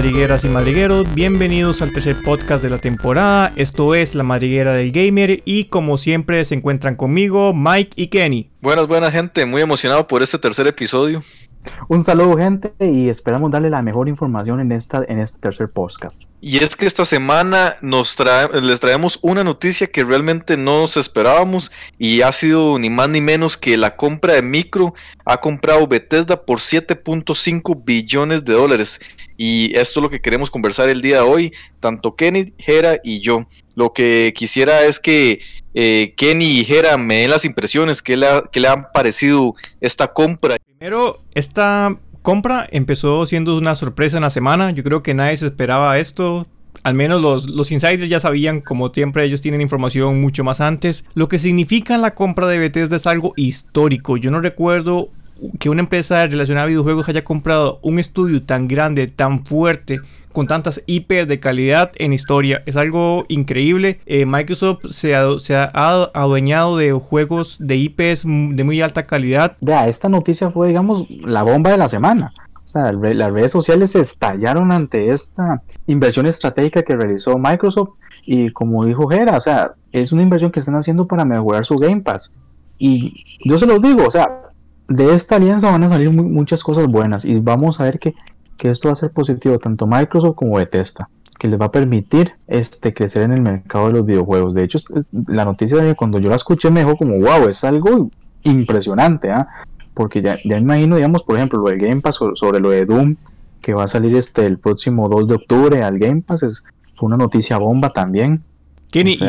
madrigueras y madrigueros. Bienvenidos al tercer podcast de la temporada. Esto es La Madriguera del Gamer y como siempre se encuentran conmigo Mike y Kenny. Buenas, buenas gente, muy emocionado por este tercer episodio. Un saludo gente y esperamos darle la mejor información en, esta, en este tercer podcast. Y es que esta semana nos trae, les traemos una noticia que realmente no nos esperábamos y ha sido ni más ni menos que la compra de Micro ha comprado Bethesda por 7.5 billones de dólares. Y esto es lo que queremos conversar el día de hoy, tanto Kenny, Hera y yo. Lo que quisiera es que eh, Kenny y me den las impresiones que le, que le han parecido esta compra. Primero, esta compra empezó siendo una sorpresa en la semana. Yo creo que nadie se esperaba esto. Al menos los, los, insiders ya sabían, como siempre ellos tienen información mucho más antes. Lo que significa la compra de Bethesda es algo histórico. Yo no recuerdo que una empresa relacionada a videojuegos haya comprado un estudio tan grande, tan fuerte, con tantas IPs de calidad en historia. Es algo increíble. Eh, Microsoft se ha, adueñado de juegos de IPs de muy alta calidad. Ya, esta noticia fue, digamos, la bomba de la semana. O sea, las redes sociales estallaron ante esta inversión estratégica que realizó Microsoft. Y como dijo Gera, o sea, es una inversión que están haciendo para mejorar su Game Pass. Y yo se los digo, o sea, de esta alianza van a salir muchas cosas buenas y vamos a ver que, esto va a ser positivo tanto Microsoft como Bethesda que les va a permitir este crecer en el mercado de los videojuegos. De hecho, la noticia de cuando yo la escuché me dijo como, wow, es algo impresionante, ¿ah? porque ya, ya imagino, digamos, por ejemplo, lo del Game Pass sobre, lo de Doom, que va a salir este el próximo 2 de octubre al Game Pass, es, fue una noticia bomba también. Kenny, y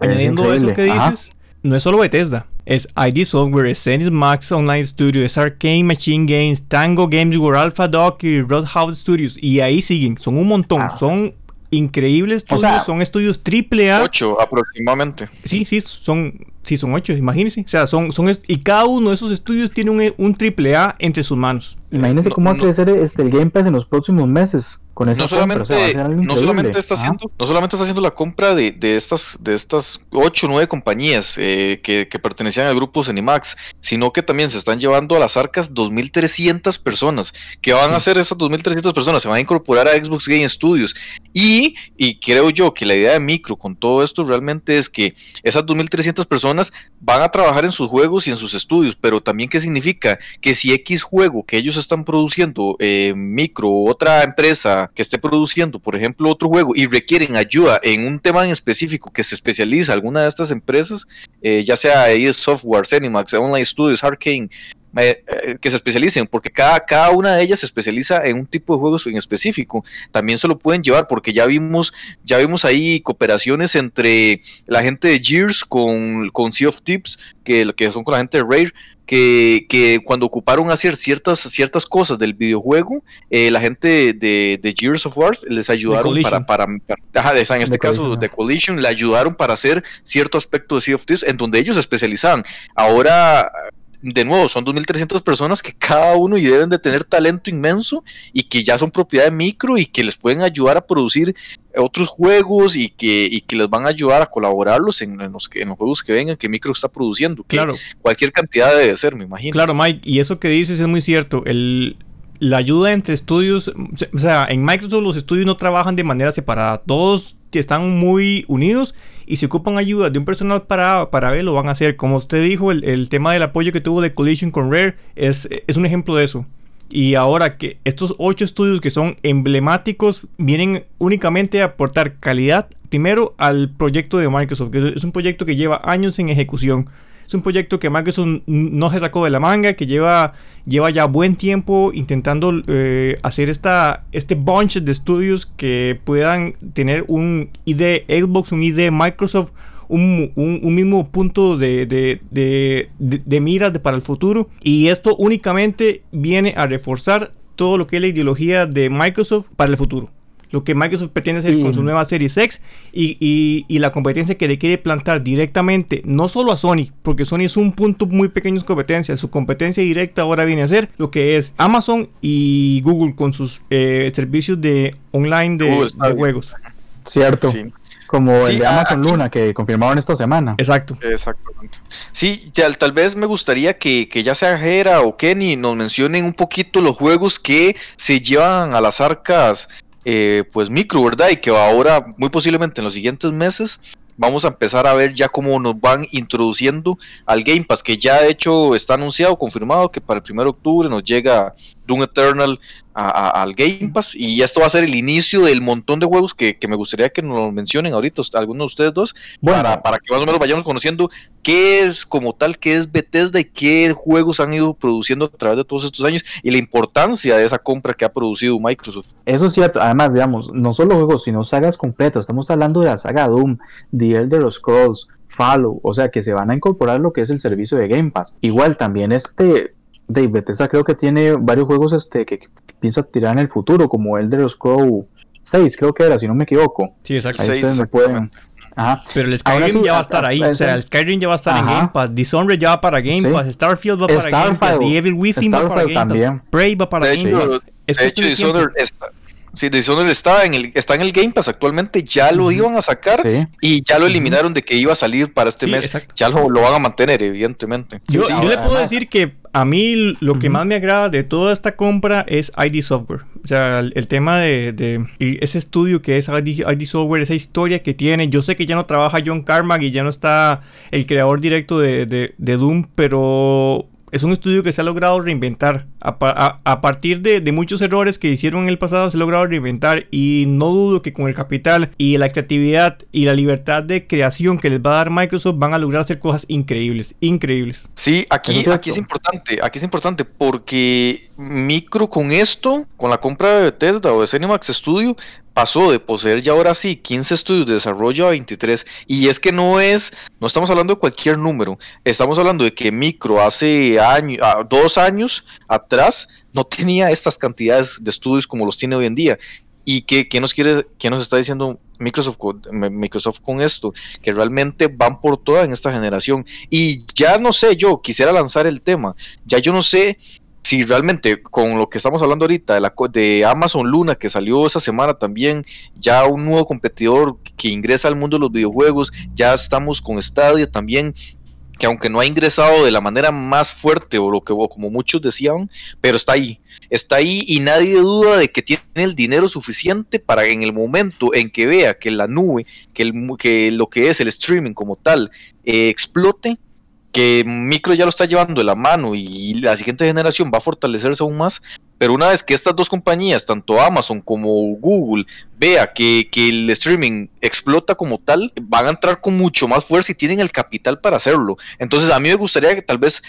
añadiendo eso que dices, no es solo Bethesda. Es ID Software, es Max Online Studio, es Arcane Machine Games, Tango Games, World Alpha Doc y Roadhouse Studios. Y ahí siguen, son un montón. Ah. Son increíbles estudios, son estudios triple A. Ocho aproximadamente. Sí, sí, son Sí, son ocho, imagínense. O sea, son, son y cada uno de esos estudios tiene un, un triple A entre sus manos. Imagínense cómo va a crecer este, el Game Pass en los próximos meses con esa no solamente, no solamente está haciendo, no solamente está haciendo la compra de, de estas de estas ocho o nueve compañías eh, que, que, pertenecían al grupo Cenimax, sino que también se están llevando a las arcas 2.300 personas. ¿Qué van a hacer esas 2.300 personas? Se van a incorporar a Xbox Game Studios. Y, y creo yo que la idea de Micro con todo esto realmente es que esas 2.300 personas van a trabajar en sus juegos y en sus estudios, pero también qué significa que si X juego que ellos están produciendo, eh, micro, otra empresa que esté produciendo, por ejemplo, otro juego y requieren ayuda en un tema en específico que se especializa alguna de estas empresas, eh, ya sea ahí Software, Cinemax, Online Studios, Arcane, eh, que se especialicen, porque cada, cada una de ellas se especializa en un tipo de juegos en específico. También se lo pueden llevar, porque ya vimos, ya vimos ahí cooperaciones entre la gente de Gears con, con Sea of Tips, que, que son con la gente de Rare, que, que, cuando ocuparon hacer ciertas, ciertas cosas del videojuego, eh, la gente de, de, Gears of War les ayudaron para, para, en este caso de Collision, le ayudaron para hacer cierto aspecto de Sea of Thieves en donde ellos se especializaban. Ahora de nuevo, son 2.300 personas que cada uno y deben de tener talento inmenso y que ya son propiedad de micro y que les pueden ayudar a producir otros juegos y que, y que les van a ayudar a colaborarlos en, los, en los juegos que vengan que micro está produciendo. Claro. Cualquier cantidad debe ser, me imagino. Claro, Mike, y eso que dices es muy cierto. El, la ayuda entre estudios, o sea, en Microsoft los estudios no trabajan de manera separada, todos están muy unidos y si ocupan ayuda de un personal para, para ver, lo van a hacer. Como usted dijo, el, tema del apoyo que tuvo de Collision con Rare es, es un ejemplo de eso. Y ahora que estos ocho estudios que son emblemáticos vienen únicamente a aportar calidad primero al proyecto de Microsoft, que es un proyecto que lleva años en ejecución. Es un proyecto que Microsoft no se sacó de la manga, que lleva, lleva ya buen tiempo intentando eh, hacer esta, este bunch de estudios que puedan tener un ID Xbox, un ID Microsoft, un, mismo punto de, de, de, mira para el futuro. Y esto únicamente viene a reforzar todo lo que es la ideología de Microsoft para el futuro lo que Microsoft pretende hacer con su nueva Series X y, y, la competencia que le quiere plantar directamente, no solo a Sony, porque Sony es un punto muy pequeño de competencia, su competencia directa ahora viene a ser lo que es Amazon y Google con sus eh, servicios de online de, juegos. Cierto. Como el de Amazon Luna que confirmaron esta semana. Exacto. Exactamente. Sí, tal vez me gustaría que, ya sea Jera o Kenny nos mencionen un poquito los juegos que se llevan a las arcas eh, pues micro, ¿verdad? Y que ahora, muy posiblemente en los siguientes meses, vamos a empezar a ver ya cómo nos van introduciendo al Game Pass, que ya de hecho está anunciado, confirmado que para el 1 de octubre nos llega Doom Eternal al Game Pass y esto va a ser el inicio del montón de juegos que, me gustaría que nos mencionen ahorita algunos de ustedes dos para, para, que más o menos vayamos conociendo qué es como tal, qué es Bethesda y qué juegos han ido produciendo a través de todos estos años y la importancia de esa compra que ha producido Microsoft. Eso es cierto, además digamos, no solo juegos sino sagas completas, estamos hablando de la saga Doom, The Elder Scrolls, Fallout, o sea que se van a incorporar lo que es el servicio de Game Pass. Igual también este de Bethesda creo que tiene varios juegos este que, piensa tirar en el futuro, como Elder Scrolls 6, creo que era, si no me equivoco. Sí, exacto. Pero el Skyrim ya va a estar ahí. O sea, el Skyrim ya va a estar en Game Pass. Dishonored ya va para Game Pass. Starfield va para Game Pass. The Evil Within va para Game Pass. Prey va para Game Pass. De hecho, Dishonored está, Sí, Dishonored está en el está en el Game Pass actualmente, ya lo iban a sacar y ya lo eliminaron de que iba a salir para este mes. Ya lo, van a mantener, evidentemente. Yo, le puedo decir que a mí lo que más me agrada de toda esta compra es ID Software. O sea, el, tema de, ese estudio que es ID, Software, esa historia que tiene. Yo sé que ya no trabaja John Carmack y ya no está el creador directo de, de Doom, pero es un estudio que se ha logrado reinventar. A, partir de, muchos errores que hicieron en el pasado, se ha logrado reinventar. Y no dudo que con el capital y la creatividad y la libertad de creación que les va a dar Microsoft, van a lograr hacer cosas increíbles. Increíbles. Sí, aquí, aquí es importante. Aquí es importante porque Micro con esto, con la compra de Bethesda o de Cinemax Studio, pasó de poseer ya ahora sí 15 estudios de desarrollo a 23. Y es que no es, no estamos hablando de cualquier número, estamos hablando de que Micro hace año, ah, dos años atrás no tenía estas cantidades de estudios como los tiene hoy en día. ¿Y qué, nos quiere, qué nos está diciendo Microsoft con, Microsoft con esto? Que realmente van por toda en esta generación. Y ya no sé, yo quisiera lanzar el tema. Ya yo no sé si realmente con lo que estamos hablando ahorita de, la, de Amazon Luna que salió esta semana también, ya un nuevo competidor que ingresa al mundo de los videojuegos, ya estamos con Stadia también que aunque no ha ingresado de la manera más fuerte o lo que como muchos decían, pero está ahí, está ahí y nadie duda de que tiene el dinero suficiente para en el momento en que vea que la nube, que, el, que lo que es el streaming como tal eh, explote, que Micro ya lo está llevando de la mano y la siguiente generación va a fortalecerse aún más, pero una vez que estas dos compañías, tanto Amazon como Google, vea que, que, el streaming explota como tal, van a entrar con mucho más fuerza y tienen el capital para hacerlo. Entonces a mí me gustaría que tal vez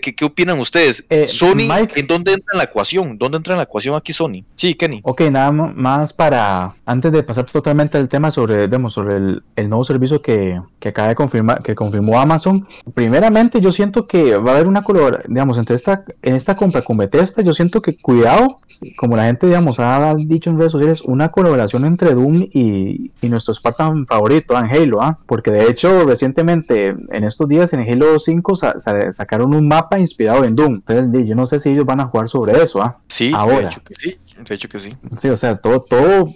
¿Qué, qué opinan ustedes? Eh, Sony, ¿en dónde entra en la ecuación? ¿Dónde entra en la ecuación aquí Sony? Sí, Kenny. Ok, nada más para, antes de pasar totalmente al tema sobre, digamos, sobre el, el, nuevo servicio que, que, acaba de confirmar, que confirmó Amazon, primeramente yo siento que va a haber una colaboración, digamos, entre esta, en esta compra con Bethesda, yo siento que cuidado, como la gente, digamos, ha dicho en redes sociales, una colaboración entre Doom y, y nuestro Spartan favorito, en Halo, ¿ah? porque de hecho recientemente, en estos días, en Halo 5 sacaron un mapa inspirado en Doom. Entonces, yo no sé si ellos van a jugar sobre eso, ¿ah? Sí, ahora. De hecho que sí. De hecho que sí. Sí, o sea, todo, todo.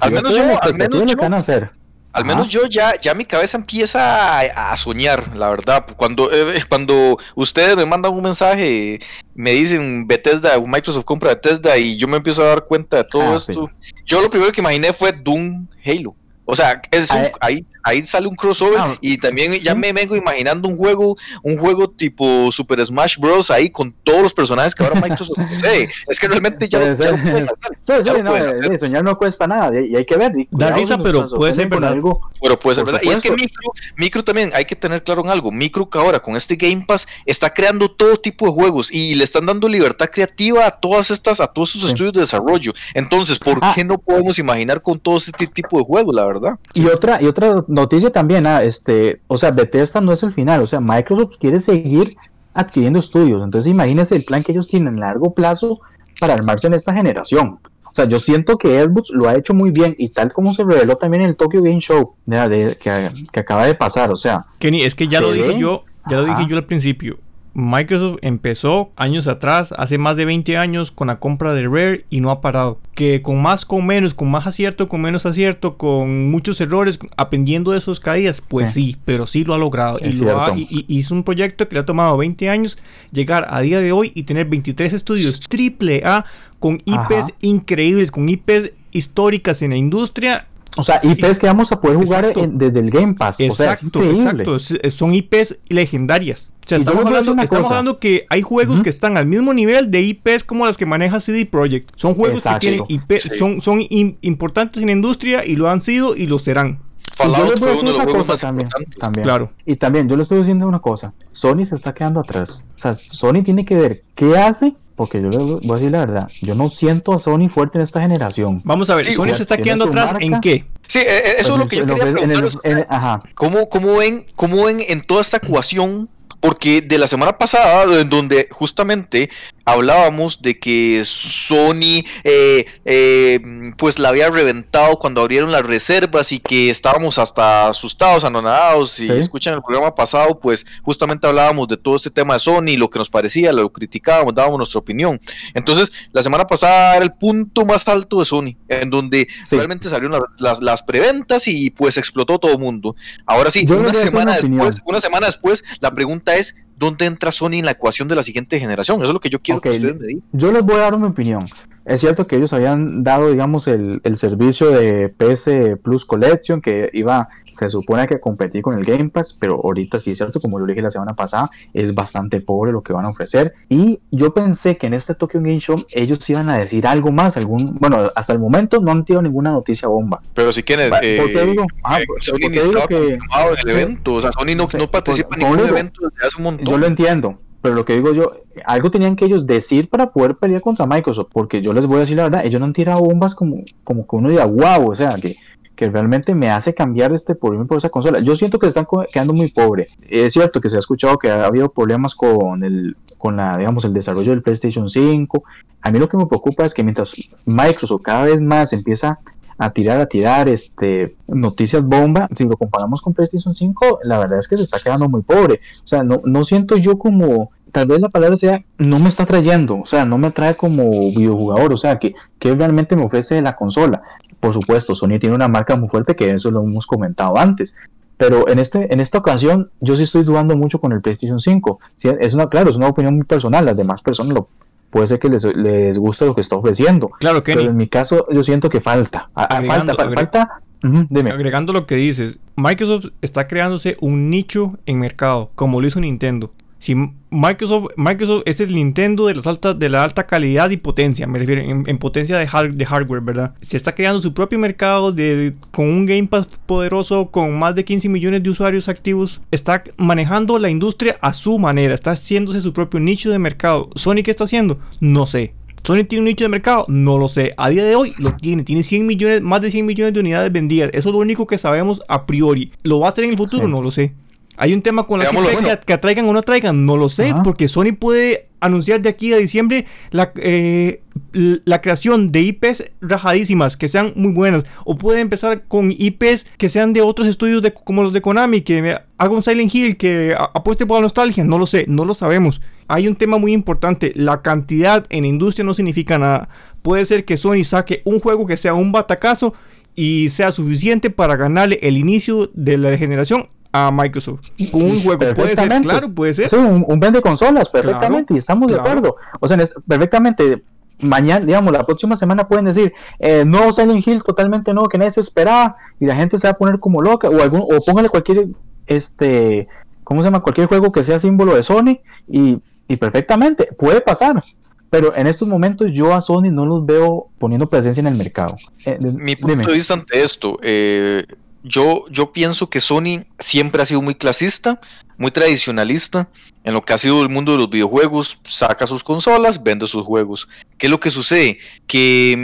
al menos yo, al menos yo, van a hacer. Al menos yo ya, ya mi cabeza empieza a, soñar, la verdad. Cuando, eh, cuando ustedes me mandan un mensaje, me dicen Bethesda, Microsoft compra Bethesda y yo me empiezo a dar cuenta de todo ah, esto. Yo lo primero que imaginé fue Doom Halo. O sea, es ah, eh. ahí, ahí sale un crossover ah, y también ya me vengo imaginando un juego, un juego tipo Super Smash Bros. ahí con todos los personajes que ahora Microsoft posee. Es que realmente ya, lo, ya pueden hacer. Sí, sí, no, eh, soñar no cuesta nada y hay que ver. Da risa, pero puede ser verdad. Algo, pero puede ser verdad. Y es que micro, micro también hay que tener claro en algo. Micro que ahora con este Game Pass está creando todo tipo de juegos y le están dando libertad creativa a todas estas, a todos sus estudios de desarrollo. Entonces, ¿por ah. qué no podemos imaginar con todo este tipo de juegos, la verdad? Y otra, y otra noticia también, ah, este, o sea, Bethesda no es el final, o sea, Microsoft quiere seguir adquiriendo estudios, entonces imagínense el plan que ellos tienen a largo plazo para armarse en esta generación. O sea, yo siento que Xbox lo ha hecho muy bien y tal como se reveló también en el Tokyo Game Show que, acaba de pasar, o sea. Kenny, es que ya lo dije yo, ya lo dije yo al principio. Microsoft empezó años atrás, hace más de 20 años, con la compra de Rare y no ha parado. Que con más, con menos, con más acierto, con menos acierto, con muchos errores, aprendiendo de sus caídas, pues sí, pero sí lo ha logrado. y, lo ha, y, es un proyecto que le ha tomado 20 años llegar a día de hoy y tener 23 estudios triple A con IPs increíbles, con IPs históricas en la industria o sea, IPs que vamos a poder jugar desde el Game Pass. Exacto, exacto. Son IPs legendarias. O sea, estamos, hablando, que hay juegos que están al mismo nivel de IPs como las que maneja CD Projekt. Son juegos que tienen IPs, son, son importantes en la industria y lo han sido y lo serán. y yo les voy a decir una cosa también, también. Claro. Y también, yo le estoy diciendo una cosa. Sony se está quedando atrás. O sea, Sony tiene que ver qué hace porque yo le voy a decir la verdad, yo no siento a Sony fuerte en esta generación. Vamos a ver, ¿Sony se está quedando atrás en qué? Sí, eh, eh, eso es lo que yo quería preguntar. ¿Cómo, ¿Cómo, ven, cómo ven en toda esta ecuación porque de la semana pasada, en donde justamente hablábamos de que Sony eh, eh, pues la había reventado cuando abrieron las reservas y que estábamos hasta asustados, anonadados. Si escuchan el programa pasado, pues justamente hablábamos de todo este tema de Sony, lo que nos parecía, lo criticábamos, dábamos nuestra opinión. Entonces, la semana pasada era el punto más alto de Sony, en donde realmente salieron las, preventas y pues explotó todo el mundo. Ahora sí, una semana, después, una semana después, la pregunta es, ¿dónde entra Sony en la ecuación de la siguiente generación? Eso es lo que yo quiero que ustedes me digan. Yo les voy a dar mi opinión. Es cierto que ellos habían dado, digamos, el, el servicio de PS Plus Collection que iba se supone que competir con el Game Pass, pero ahorita sí es cierto, como yo dije la semana pasada, es bastante pobre lo que van a ofrecer. Y yo pensé que en este Tokyo Game Show ellos iban a decir algo más, algún, bueno, hasta el momento no han tenido ninguna noticia bomba. Pero si quieren, eh, ¿por qué digo? Ah, Sony ni estaba que, en el evento, o sea, Sony no, no participa en ningún evento desde hace un montón. Yo lo entiendo, pero lo que digo yo, algo tenían que ellos decir para poder pelear contra Microsoft, porque yo les voy a decir la verdad, ellos no han tirado bombas como, como que uno diga, wow, o sea, que que realmente me hace cambiar este por por esa consola. Yo siento que están quedando muy pobre. Es cierto que se ha escuchado que ha habido problemas con el con la digamos el desarrollo del PlayStation 5. A mí lo que me preocupa es que mientras Microsoft cada vez más empieza a tirar a tirar este noticias bomba, si lo comparamos con PlayStation 5, la verdad es que se está quedando muy pobre. O sea, no, no siento yo como tal vez la palabra sea, no me está trayendo, o sea, no me atrae como videojugador, o sea, que, que realmente me ofrece la consola. Por supuesto, Sony tiene una marca muy fuerte, que eso lo hemos comentado antes, pero en, este, en esta ocasión yo sí estoy dudando mucho con el PlayStation 5. Es una, claro, es una opinión muy personal, las demás personas lo, puede ser que les, les guste lo que está ofreciendo. Claro, que Pero en mi caso yo siento que falta. falta, falta Agregando lo que dices, Microsoft está creándose un nicho en mercado, como lo hizo Nintendo. Si Microsoft, Microsoft es el Nintendo de, las altas, de la alta calidad y potencia, me refiero en, potencia de, de, hardware, ¿verdad? Se está creando su propio mercado de, con un Game Pass poderoso, con más de 15 millones de usuarios activos. Está manejando la industria a su manera, está haciéndose su propio nicho de mercado. ¿Sony qué está haciendo? No sé. ¿Sony tiene un nicho de mercado? No lo sé. A día de hoy lo tiene. Tiene 100 millones, más de 100 millones de unidades vendidas. Eso es lo único que sabemos a priori. ¿Lo va a hacer en el futuro? No lo sé. Hay un tema con la que, que, atraigan o no atraigan, no lo sé, porque Sony puede anunciar de aquí a diciembre la, eh, la creación de IPs rajadísimas, que sean muy buenas, o puede empezar con IPs que sean de otros estudios de, como los de Konami, que haga un Silent Hill, que apueste por la nostalgia, no lo sé, no lo sabemos. Hay un tema muy importante, la cantidad en industria no significa nada. Puede ser que Sony saque un juego que sea un batacazo y sea suficiente para ganarle el inicio de la generación a Microsoft con un juego. Puede ser, claro, puede ser. un, un, vende consolas, perfectamente, y estamos de acuerdo. O sea, perfectamente, mañana, digamos, la próxima semana pueden decir, eh, no Silent Hill totalmente nuevo que nadie se esperaba, y la gente se va a poner como loca, o algún, o póngale cualquier, este, ¿cómo se llama? Cualquier juego que sea símbolo de Sony, y, y perfectamente, puede pasar. Pero en estos momentos yo a Sony no los veo poniendo presencia en el mercado. Eh, Mi punto de vista ante esto, eh, yo, yo pienso que Sony siempre ha sido muy clasista, muy tradicionalista en lo que ha sido el mundo de los videojuegos. Saca sus consolas, vende sus juegos. ¿Qué es lo que sucede? Que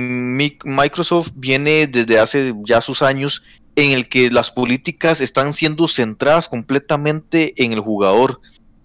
Microsoft viene desde hace ya sus años en el que las políticas están siendo centradas completamente en el jugador.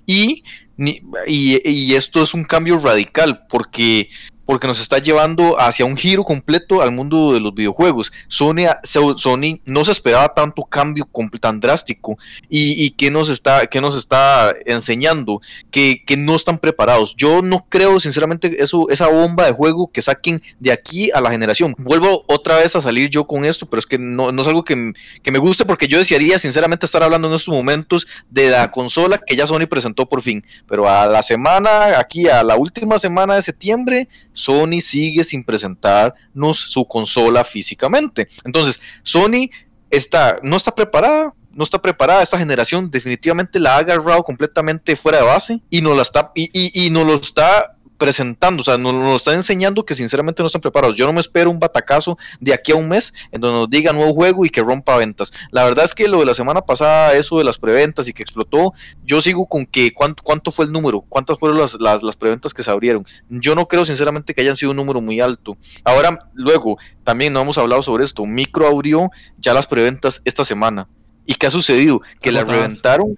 Y, y, y esto es un cambio radical porque porque nos está llevando hacia un giro completo al mundo de los videojuegos. Sony, Sony no se esperaba tanto cambio tan drástico y, y que nos está, que nos está enseñando que, no están preparados. Yo no creo sinceramente eso, esa bomba de juego que saquen de aquí a la generación. Vuelvo otra vez a salir yo con esto, pero es que no, es algo que me guste porque yo desearía sinceramente estar hablando en estos momentos de la consola que ya Sony presentó por fin. Pero a la semana, aquí a la última semana de septiembre, Sony sigue sin presentarnos su consola físicamente. Entonces, Sony está, no está preparada, no está preparada esta generación, definitivamente la ha agarrado completamente fuera de base y no la está, y, y, lo está presentando, o sea, nos, nos están enseñando que sinceramente no están preparados. Yo no me espero un batacazo de aquí a un mes en donde nos diga nuevo juego y que rompa ventas. La verdad es que lo de la semana pasada, eso de las preventas y que explotó, yo sigo con que cuánto, cuánto fue el número, cuántas fueron las, las, las preventas que se abrieron. Yo no creo sinceramente que hayan sido un número muy alto. Ahora, luego, también no hemos hablado sobre esto, Micro abrió ya las preventas esta semana. ¿Y qué ha sucedido? Que la reventaron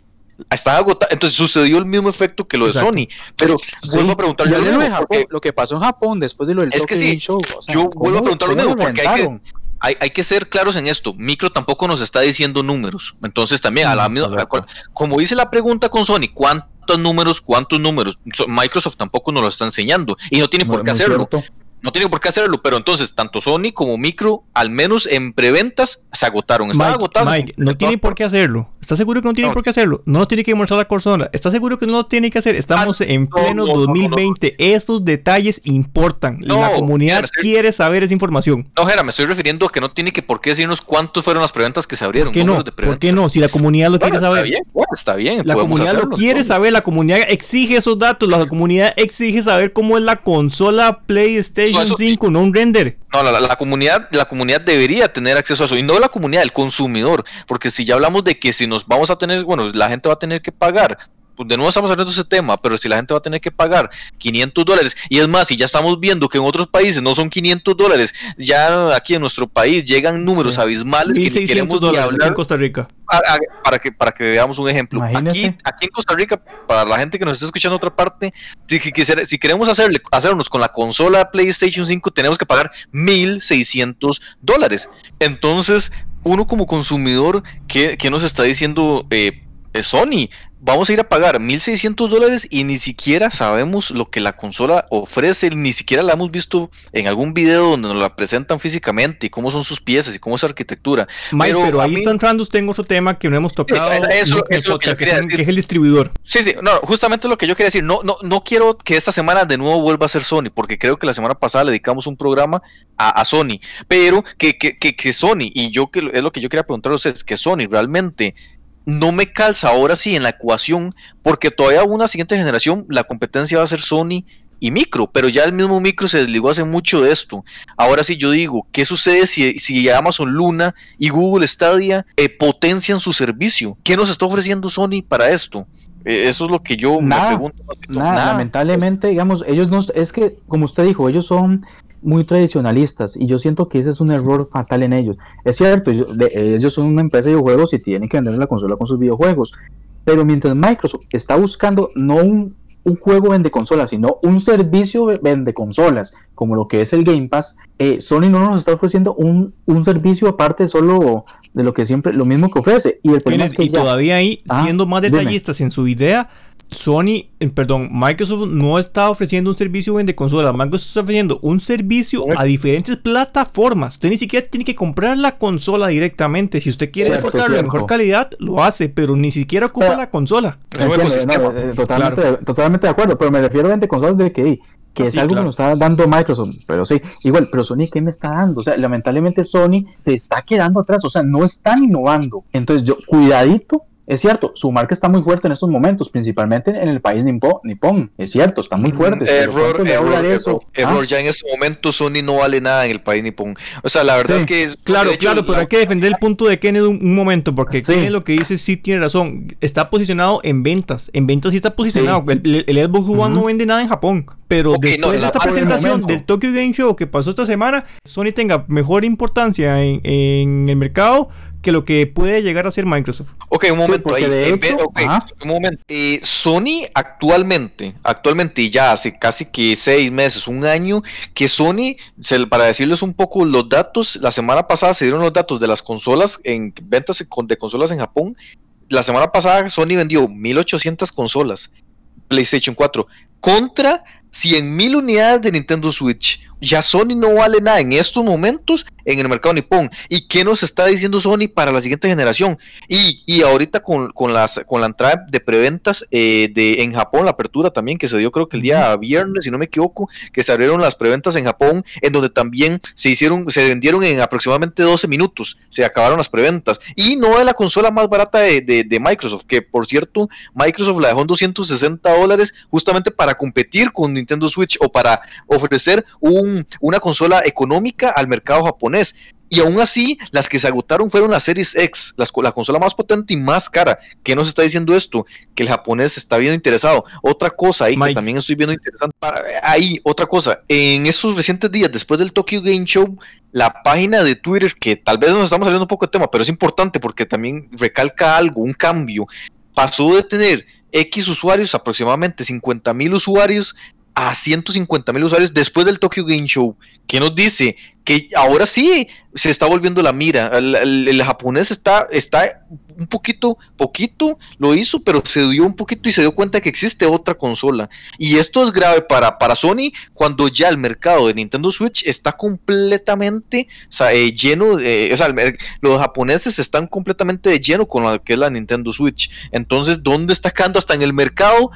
están agotadas. Entonces sucedió el mismo efecto que lo de Sony. Pero vuelvo a preguntar lo, lo que pasó en Japón después de lo del es que sí, Show. yo vuelvo a preguntar lo mismo porque hay que, hay, hay, que ser claros en esto. Micro tampoco nos está diciendo números. Entonces también, a la misma, como dice la pregunta con Sony, ¿cuántos números? ¿Cuántos números? Microsoft tampoco nos lo está enseñando y no tiene por qué hacerlo. Cierto no tiene por qué hacerlo, pero entonces tanto Sony como Micro, al menos en preventas, se agotaron. Están agotados. Mike, no tiene por qué hacerlo. ¿Estás seguro que no tiene por qué hacerlo? No tiene que mostrar la consola. ¿Estás seguro que no lo tiene que hacer? Estamos ah, en pleno 2020. Estos detalles importan. la comunidad quiere saber esa información. No, Jera, me estoy refiriendo a que no tiene que por qué decirnos cuántos fueron las preventas que se abrieron. ¿Por qué no? ¿Por qué no? Si la comunidad lo quiere saber. Está bien, está bien. La comunidad lo quiere saber. La comunidad exige esos datos. La comunidad exige saber cómo es la consola PlayStation 5, no un render. No, la, la, comunidad, la comunidad debería tener acceso a eso. Y no la comunidad, el consumidor. Porque si ya hablamos de que si nos vamos a tener, bueno, la gente va a tener que pagar de nuevo estamos hablando de ese tema, pero si la gente va a tener que pagar 500 dólares, y es más, si ya estamos viendo que en otros países no son 500 dólares, ya aquí en nuestro país llegan números abismales que queremos dólares hablar en Costa Rica. Para, que, para que veamos un ejemplo. Aquí, aquí en Costa Rica, para la gente que nos está escuchando en otra parte, si, si queremos hacerle, hacernos con la consola PlayStation 5, tenemos que pagar 1.600 dólares. Entonces, uno como consumidor, ¿qué, qué nos está diciendo eh, Sony? Vamos a ir a pagar 1.600 dólares y ni siquiera sabemos lo que la consola ofrece, ni siquiera la hemos visto en algún video donde nos la presentan físicamente y cómo son sus piezas y cómo es su arquitectura. pero, ahí está entrando usted en otro tema que no hemos tocado, eso, es lo que, que, es el distribuidor. Sí, sí, no, justamente lo que yo quería decir, no, no, no quiero que esta semana de nuevo vuelva a ser Sony, porque creo que la semana pasada le dedicamos un programa a, a Sony, pero que, que, que, Sony, y yo que es lo que yo quería preguntar a ustedes, que Sony realmente no me calza ahora sí en la ecuación, porque todavía una siguiente generación la competencia va a ser Sony y Micro, pero ya el mismo Micro se desligó hace mucho de esto. Ahora sí yo digo, ¿qué sucede si, si Amazon Luna y Google Stadia eh, potencian su servicio? ¿Qué nos está ofreciendo Sony para esto? Eh, eso es lo que yo me pregunto. nada, lamentablemente, digamos, ellos no, es que, como usted dijo, ellos son muy tradicionalistas y yo siento que ese es un error fatal en ellos. Es cierto, ellos, son una empresa de videojuegos y tienen que vender la consola con sus videojuegos, pero mientras Microsoft está buscando no un, un juego vende consolas, sino un servicio vende consolas, como lo que es el Game Pass, eh, Sony no nos está ofreciendo un, un, servicio aparte solo de lo que siempre, lo mismo que ofrece. Y, el es que y todavía ahí, ah, siendo más detallistas en su idea, Sony, eh, perdón, Microsoft no está ofreciendo un servicio de consola. Microsoft está ofreciendo un servicio a diferentes plataformas. Usted ni siquiera tiene que comprar la consola directamente. Si usted quiere disfrutar de mejor calidad, lo hace, pero ni siquiera ocupa la consola. Eh, totalmente, de acuerdo, pero me refiero a vende consolas de que, que es algo que nos está dando Microsoft. Pero sí, igual, pero Sony, ¿qué me está dando? O sea, lamentablemente Sony se está quedando atrás, o sea, no están innovando. Entonces, yo, cuidadito es cierto, su marca está muy fuerte en estos momentos, principalmente en el país nipón. Es cierto, está muy fuerte. Error, error, error, error, Ya en este momento Sony no vale nada en el país nipón. O sea, la verdad es que... Claro, claro, pero hay que defender el punto de Kennedy un, momento, porque sí. lo que dice sí tiene razón. Está posicionado en ventas. En ventas sí está posicionado. El, el, Xbox One no vende nada en Japón. Pero después de esta presentación del Tokyo Game Show que pasó esta semana, Sony tenga mejor importancia en, en el mercado que lo que puede llegar a ser Microsoft. Ok, un momento ahí. un momento. Eh, Sony actualmente, actualmente ya hace casi que seis meses, un año, que Sony, para decirles un poco los datos, la semana pasada se dieron los datos de las consolas en ventas de consolas en Japón. La semana pasada Sony vendió 1800 consolas, PlayStation 4, contra 100.000 unidades de Nintendo Switch. Ya Sony no vale nada en estos momentos en el mercado nipón. ¿Y qué nos está diciendo Sony para la siguiente generación? Y, ahorita con, las, con la entrada de preventas eh, de, en Japón, la apertura también que se dio creo que el día viernes, si no me equivoco, que se abrieron las preventas en Japón, en donde también se hicieron, se vendieron en aproximadamente 12 minutos, se acabaron las preventas. Y no es la consola más barata de, de Microsoft, que por cierto, Microsoft la dejó en 260 dólares justamente para competir con Nintendo Switch o para ofrecer un, una consola económica al mercado japonés. Y aún así, las que se agotaron fueron las Series X, la consola más potente y más cara. ¿Qué nos está diciendo esto? Que el japonés está bien interesado. Otra cosa ahí que también estoy viendo interesante. ahí, otra cosa. En esos recientes días, después del Tokyo Game Show, la página de Twitter, que tal vez nos estamos saliendo un poco de tema, pero es importante porque también recalca algo, un cambio. Pasó de tener X usuarios, aproximadamente 50 mil usuarios, a 150 mil usuarios después del Tokyo Game Show. ¿Qué nos dice? Que ahora sí se está volviendo la mira. El, japonés está, está un poquito, poquito lo hizo, pero se dio un poquito y se dio cuenta que existe otra consola. Y esto es grave para, para Sony cuando ya el mercado de Nintendo Switch está completamente eh, lleno, eh, o sea, los japoneses están completamente de lleno con lo que es la Nintendo Switch. Entonces, ¿dónde está quedando hasta en el mercado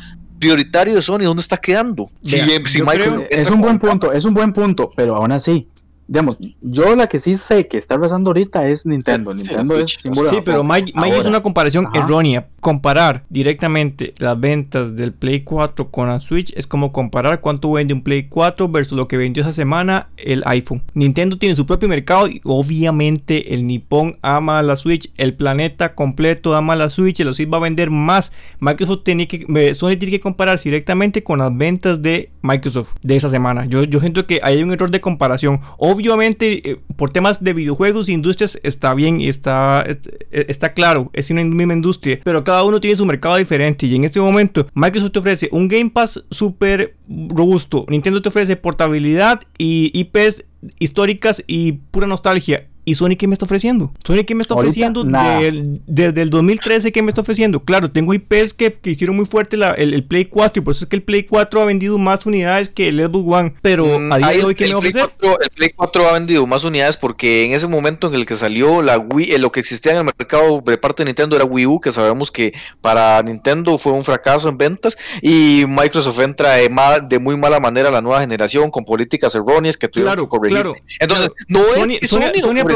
prioritario de Sony, ¿dónde está quedando? es un buen punto, es un buen punto, pero aún así, digamos, yo la que sí sé que está pasando ahorita es Nintendo. Nintendo es símbolo. Sí, pero Mike, Mike es una comparación errónea. Comparar directamente las ventas del Play 4 con la Switch es como comparar cuánto vende un Play 4 versus lo que vendió esa semana el iPhone. Nintendo tiene su propio mercado y obviamente el Nippon ama la Switch, el planeta completo ama la Switch, el Switch va a vender más. Microsoft tiene que, Sony tiene que compararse directamente con las ventas de Microsoft de esa semana. Yo, yo siento que hay un error de comparación. Obviamente, eh, por temas de videojuegos e industrias está bien y está, está, claro, es una misma industria, pero cada uno tiene su mercado diferente y en este momento Microsoft te ofrece un Game Pass súper robusto, Nintendo te ofrece portabilidad y IPs históricas y pura nostalgia. ¿Y Sony qué me está ofreciendo? ¿Sony qué me está ofreciendo desde el 2013? ¿Qué me está ofreciendo? Claro, tengo IPs que, que hicieron muy fuerte el, Play 4 y por eso es que el Play 4 ha vendido más unidades que el Xbox One. Pero mm, a día de hoy, ¿qué me ofrece? el Play 4 ha vendido más unidades porque en ese momento en el que salió la Wii, eh, lo que existía en el mercado de parte de Nintendo era Wii U, que sabemos que para Nintendo fue un fracaso en ventas y Microsoft entra de, de muy mala manera a la nueva generación con políticas erróneas que tuvieron claro, que corregir. Claro, Entonces, no es Sony, Sony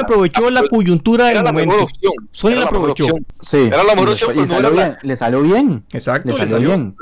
aprovechó la coyuntura del momento. Sony la aprovechó. Sí. Era la mejor opción, le salió bien. Exacto, le salió bien.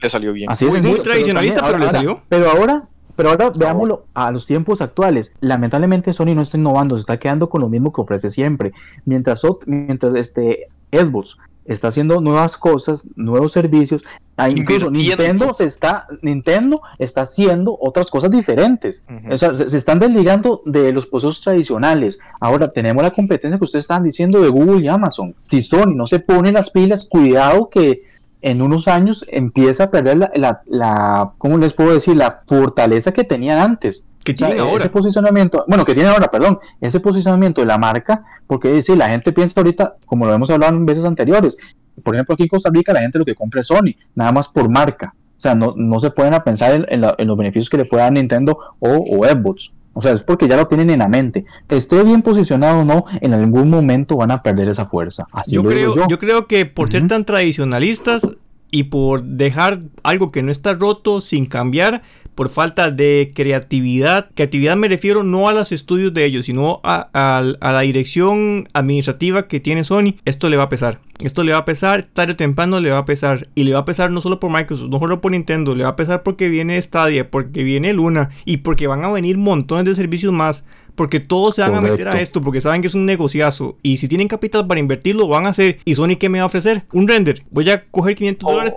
Le salió bien. Así es muy tradicionalista, pero, le salió. Pero ahora pero ahora veámoslo a los tiempos actuales. Lamentablemente Sony no está innovando, se está quedando con lo mismo que ofrece siempre. Mientras, mientras este Xbox está haciendo nuevas cosas, nuevos servicios. Ah, incluso Nintendo se está, Nintendo está haciendo otras cosas diferentes. O sea, se, están desligando de los procesos tradicionales. Ahora tenemos la competencia que ustedes están diciendo de Google y Amazon. Si Sony no se pone las pilas, cuidado que en unos años empieza a perder la, la, la ¿cómo les puedo decir? La fortaleza que tenían antes. Que tiene ahora. Ese posicionamiento, bueno, que tiene ahora, perdón, ese posicionamiento de la marca, porque si la gente piensa ahorita, como lo hemos hablado en veces anteriores, por ejemplo, aquí en Costa Rica la gente lo que compra es Sony, nada más por marca. O sea, no, no se pueden a pensar en, los beneficios que le pueda dar Nintendo o, o Xbox. O sea, es porque ya lo tienen en la mente. Esté bien posicionado o no, en algún momento van a perder esa fuerza. Así yo, creo, yo. creo que por ser tan tradicionalistas y por dejar algo que no está roto sin cambiar, por falta de creatividad. Creatividad me refiero no a los estudios de ellos, sino a, la dirección administrativa que tiene Sony. Esto le va a pesar. Esto le va a pesar, tarde o temprano le va a pesar. Y le va a pesar no solo por Microsoft, no solo por Nintendo, le va a pesar porque viene Stadia, porque viene Luna y porque van a venir montones de servicios más. Porque todos se van a meter a esto porque saben que es un negociazo. Y si tienen capital para invertirlo, van a hacer. ¿Y Sony qué me va a ofrecer? Un render. Voy a coger 500 dólares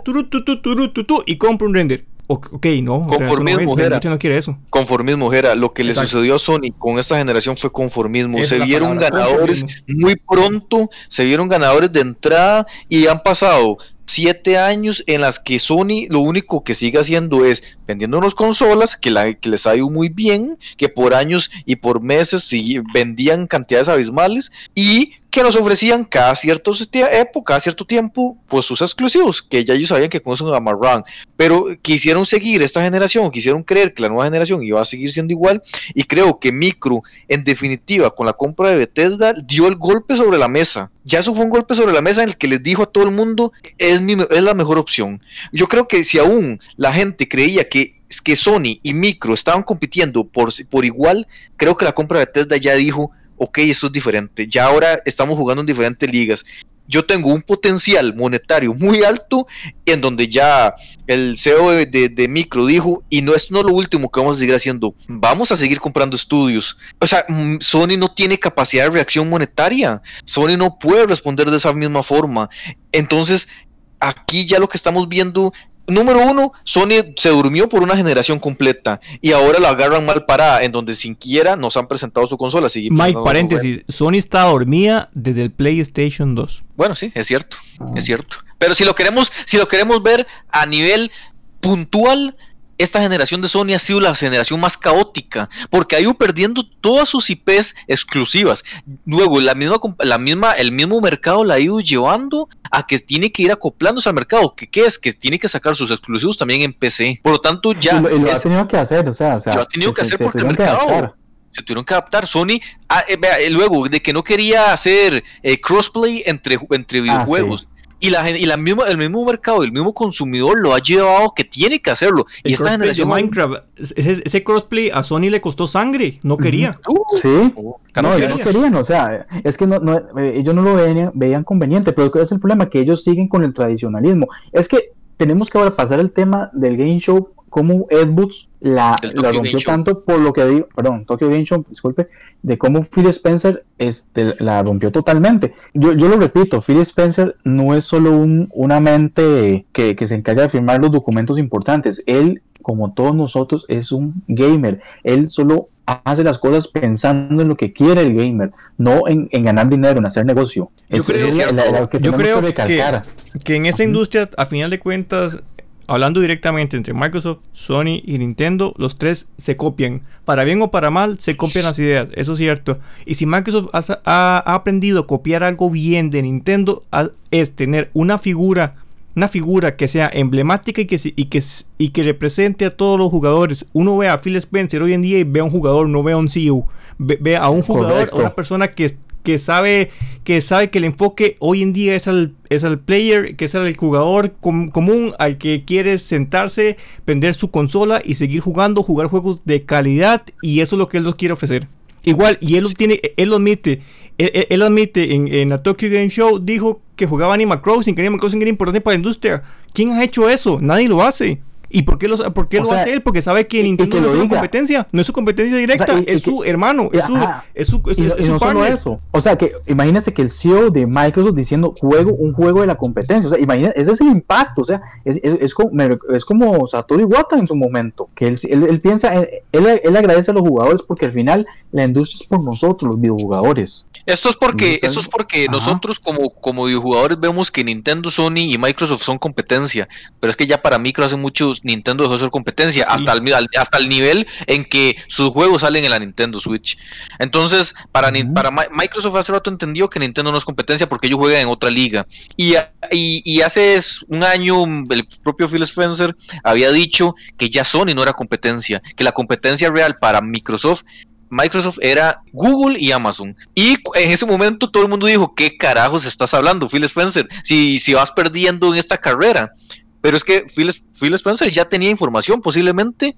y compro un render. ok, no. Conformismo, o no, quiere eso. Conformismo, era. Lo que le sucedió a Sony con esta generación fue conformismo. se vieron ganadores muy pronto, se vieron ganadores de entrada y han pasado siete años en las que Sony lo único que sigue haciendo es vendiéndonos consolas que, les ha ido muy bien, que por años y por meses vendían cantidades abismales y que nos ofrecían cada cierto época, cada cierto tiempo, pues sus exclusivos, que ya ellos sabían que con eso no amarran, pero quisieron seguir esta generación, quisieron creer que la nueva generación iba a seguir siendo igual, y creo que Micro, en definitiva, con la compra de Bethesda, dio el golpe sobre la mesa. Ya eso fue un golpe sobre la mesa en el que les dijo a todo el mundo, es, es la mejor opción. Yo creo que si aún la gente creía que, que Sony y Micro estaban compitiendo por, por igual, creo que la compra de Bethesda ya dijo, ok, esto es diferente, ya ahora estamos jugando en diferentes ligas. Yo tengo un potencial monetario muy alto en donde ya el CEO de, Micro dijo, y no es no lo último que vamos a seguir haciendo, vamos a seguir comprando estudios. O sea, mm, Sony no tiene capacidad de reacción monetaria, Sony no puede responder de esa misma forma. Entonces, aquí ya lo que estamos viendo número uno, Sony se durmió por una generación completa y ahora la agarran mal parada, en donde siquiera nos han presentado su consola. Mike, paréntesis, Sony está dormida desde el PlayStation 2. Bueno, sí, es cierto, es cierto. Pero si lo queremos, si lo queremos ver a nivel puntual, esta generación de Sony ha sido la generación más caótica, porque ha ido perdiendo todas sus IPs exclusivas. Luego, la misma, la misma, el mismo mercado la ha ido llevando a que tiene que ir acoplándose al mercado. ¿Qué, qué es? Que tiene que sacar sus exclusivos también en PC. Por lo tanto, ya. Y lo, ha tenido que hacer, o sea. lo ha tenido que hacer porque el mercado se tuvieron que adaptar. Sony, ah, eh, eh, luego de que no quería hacer eh, crossplay entre, entre ah, videojuegos. Y, la, y la misma, el mismo mercado, el mismo consumidor lo ha llevado que tiene que hacerlo. y esta generación. Minecraft, ese, crossplay a Sony le costó sangre, no quería. sí, uh, no, ellos no querían, o sea, es que no, no, eh, ellos no lo veían, veían conveniente, pero es el problema? Que ellos siguen con el tradicionalismo. Es que tenemos que ahora pasar el tema del game show cómo Ed Boots la, rompió tanto por lo que digo, perdón, Tokyo Game Show, disculpe, de cómo Phil Spencer este, la rompió totalmente. Yo, yo lo repito, Phil Spencer no es solo un, una mente que, que se encarga de firmar los documentos importantes, él como todos nosotros, es un gamer. Él solo hace las cosas pensando en lo que quiere el gamer, no en, ganar dinero, en hacer negocio. Yo creo, que, yo creo que, en esa industria, a final de cuentas, hablando directamente entre Microsoft, Sony y Nintendo, los tres se copian. Para bien o para mal, se copian las ideas, eso es cierto. Y si Microsoft ha, aprendido a copiar algo bien de Nintendo, es tener una figura, una figura que sea emblemática y que, y que, y que represente a todos los jugadores. Uno ve a Phil Spencer hoy en día y ve a un jugador, no ve a un CEO. Ve, a un jugador, a una persona que que sabe que sabe que el enfoque hoy en día es al, es al player, que es al jugador común, al que quiere sentarse, prender su consola y seguir jugando, jugar juegos de calidad y eso es lo que él nos quiere ofrecer. Igual, y él lo tiene, él lo admite, él, lo admite en, en, la Tokyo Game Show, dijo que jugaba Animal Crossing, que Animal Crossing era importante para la industria. ¿Quién ha hecho eso? Nadie lo hace. ¿Y por qué, lo, por qué lo hace él? Porque sabe que Nintendo no es su competencia. No es su competencia directa, es su hermano, es su, es su, es, no solo eso. O sea, que imagínese que el CEO de Microsoft diciendo juego un juego de la competencia. O sea, imagínese, ese es el impacto. O sea, es, es, como, es como Satoru Iwata en su momento. Que él, él, piensa, él, él, agradece a los jugadores porque al final la industria es por nosotros, los videojugadores. Esto es porque, esto es porque nosotros como, como videojugadores vemos que Nintendo, Sony y Microsoft son competencia. Pero es que ya para micro hace muchos Nintendo dejó de ser competencia, hasta, el, hasta el nivel en que sus juegos salen en la Nintendo Switch. Entonces, para, para Microsoft hace rato entendió que Nintendo no es competencia porque ellos juegan en otra liga. Y, y, hace un año el propio Phil Spencer había dicho que ya Sony no era competencia, que la competencia real para Microsoft Microsoft era Google y Amazon. Y en ese momento todo el mundo dijo, ¿qué carajos estás hablando, Phil Spencer? Si, si vas perdiendo en esta carrera. Pero es que Phil, Spencer ya tenía información posiblemente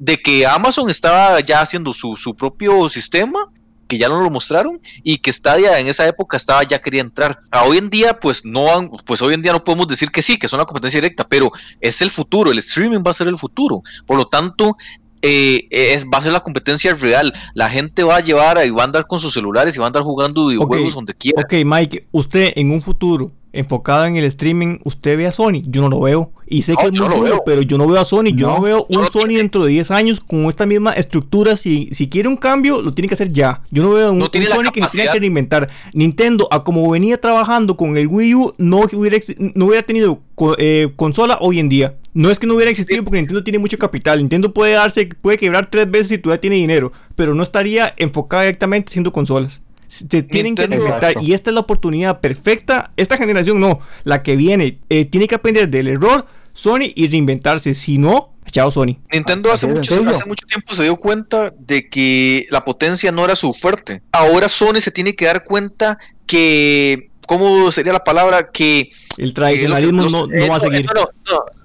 de que Amazon estaba ya haciendo su, propio sistema que ya no lo mostraron y que Stadia en esa época estaba ya quería entrar. A hoy en día pues no pues hoy en día no podemos decir que sí, que son una competencia directa, pero es el futuro, el streaming va a ser el futuro. Por lo tanto, eh, es, va a ser la competencia real. La gente va a llevar y va a andar con sus celulares y va a andar jugando videojuegos donde quiera. Ok, Mike, usted en un futuro enfocada en el streaming, usted ve a Sony. Yo no lo veo. Y sé que es muy duro, pero yo no veo a Sony. Yo no, veo un Sony dentro de 10 años con esta misma estructura. Si, si quiere un cambio, lo tiene que hacer ya. Yo no veo un, Sony que se tenga que reinventar. Nintendo, a como venía trabajando con el Wii U, no hubiera, no hubiera tenido eh, consola hoy en día. No es que no hubiera existido porque Nintendo tiene mucho capital. Nintendo puede darse, puede quebrar tres veces si todavía tiene dinero, pero no estaría enfocada directamente haciendo consolas. Se tienen que reinventar y esta es la oportunidad perfecta. Esta generación no, la que viene eh, tiene que aprender del error Sony y reinventarse. Si no, chao Sony. Nintendo hace mucho, hace mucho tiempo se dio cuenta de que la potencia no era su fuerte. Ahora Sony se tiene que dar cuenta que ¿cómo sería la palabra? Que el tradicionalismo no, no, va a seguir. No,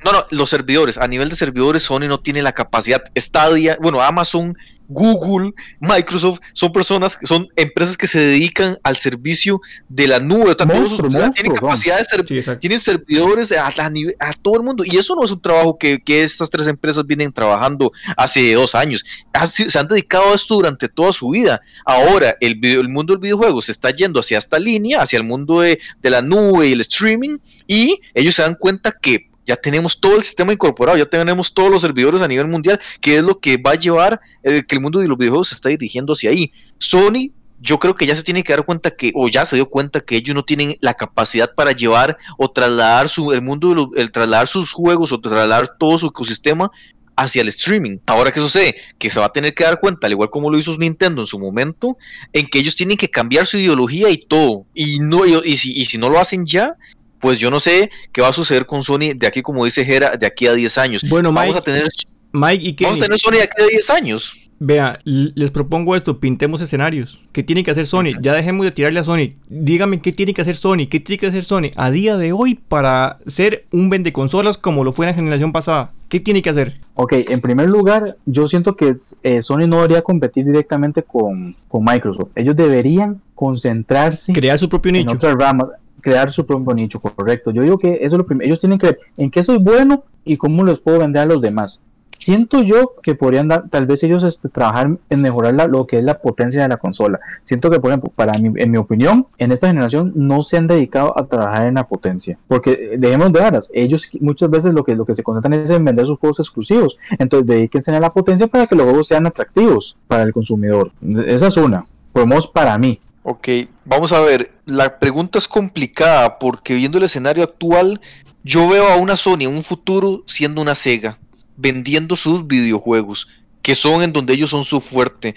no, no, los servidores, a nivel de servidores, Sony no tiene la capacidad. Stadia, bueno, Amazon Google, Microsoft, son personas, son empresas que se dedican al servicio de la nube. tienen capacidad de ser, tienen servidores a, a, todo el mundo. Y eso no es un trabajo que, estas tres empresas vienen trabajando hace dos años. se han dedicado a esto durante toda su vida. Ahora, el, el mundo del videojuego se está yendo hacia esta línea, hacia el mundo de, de la nube y el streaming. Y ellos se dan cuenta que ya tenemos todo el sistema incorporado, ya tenemos todos los servidores a nivel mundial, que es lo que va a llevar eh, que el mundo de los videojuegos se está dirigiendo hacia ahí. Sony, yo creo que ya se tiene que dar cuenta que, o ya se dio cuenta que ellos no tienen la capacidad para llevar o trasladar su, el mundo, el trasladar sus juegos o trasladar todo su ecosistema hacia el streaming. Ahora, ¿qué sucede? Que se va a tener que dar cuenta, al igual como lo hizo Nintendo en su momento, en que ellos tienen que cambiar su ideología y todo. Y, no, y, si, y si no lo hacen ya, pues yo no sé qué va a suceder con Sony de aquí, como dice Jera, de aquí a 10 años. Bueno, vamos a tener, Mike y Vamos a tener Sony de aquí a 10 años. Vea, les propongo esto, pintemos escenarios. ¿Qué tiene que hacer Sony? Ya dejemos de tirarle a Sony. Dígame qué tiene que hacer Sony, qué tiene que hacer Sony a día de hoy para ser un vende consolas como lo fue en la generación pasada. ¿Qué tiene que hacer? Ok, en primer lugar, yo siento que eh, Sony no debería competir directamente con, con, Microsoft. Ellos deberían concentrarse crear su propio nicho. En otras ramas crear su propio nicho, correcto. Yo digo que eso es lo primero. Ellos tienen que ver en qué soy bueno y cómo les puedo vender a los demás. Siento yo que podrían dar, tal vez ellos este, trabajar en mejorar lo que es la potencia de la consola. Siento que, por ejemplo, para mí, en mi opinión, en esta generación no se han dedicado a trabajar en la potencia. Porque eh, dejemos de varas, ellos muchas veces lo que, lo que se concentran es en vender sus juegos exclusivos. Entonces, dedíquense a la potencia para que los juegos sean atractivos para el consumidor. Esa es una. Podemos para mí. Ok, vamos a ver, la pregunta es complicada porque viendo el escenario actual, yo veo a una Sony en un futuro siendo una Sega, vendiendo sus videojuegos, que son en donde ellos son su fuerte.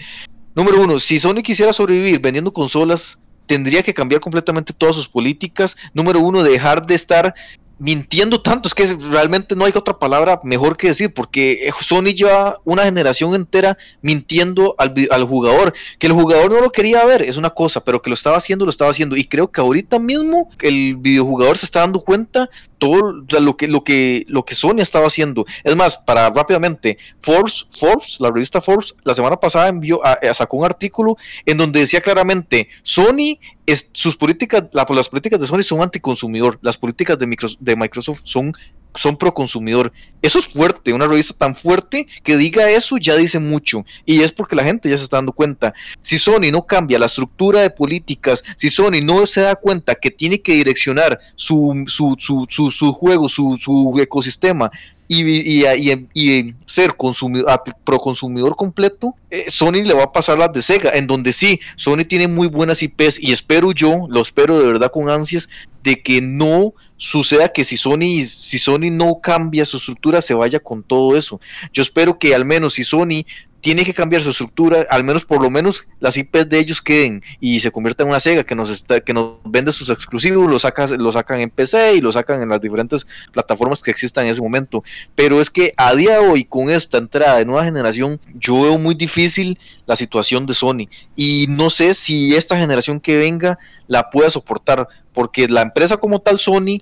Número uno, si Sony quisiera sobrevivir vendiendo consolas, tendría que cambiar completamente todas sus políticas. Número uno, dejar de estar mintiendo tanto, es que realmente no hay otra palabra mejor que decir, porque Sony lleva una generación entera mintiendo al, al, jugador, que el jugador no lo quería ver, es una cosa, pero que lo estaba haciendo, lo estaba haciendo, y creo que ahorita mismo el videojugador se está dando cuenta todo lo que, lo que, lo que Sony estaba haciendo. Es más, para rápidamente, Forbes, Forbes, la revista Forbes, la semana pasada envió, sacó un artículo en donde decía claramente, Sony es, sus políticas, las políticas de Sony son anticonsumidor, las políticas de, de Microsoft son, son pro consumidor. Eso es fuerte, una revista tan fuerte que diga eso ya dice mucho. Y es porque la gente ya se está dando cuenta. Si Sony no cambia la estructura de políticas, si Sony no se da cuenta que tiene que direccionar su, su, su, su, su juego, su, su ecosistema y, y, ser consumidor, pro consumidor completo, eh, Sony le va a pasar las de Sega, en donde sí, Sony tiene muy buenas IPs y espero yo, lo espero de verdad con ansias, de que no suceda que si Sony, si Sony no cambia su estructura, se vaya con todo eso. Yo espero que al menos si Sony tiene que cambiar su estructura, al menos por lo menos las IPs de ellos queden y se convierta en una Sega que nos está, que nos vende sus exclusivos, lo saca, lo sacan en PC y lo sacan en las diferentes plataformas que existan en ese momento. Pero es que a día de hoy, con esta entrada de nueva generación, yo veo muy difícil la situación de Sony. Y no sé si esta generación que venga la pueda soportar, porque la empresa como tal, Sony,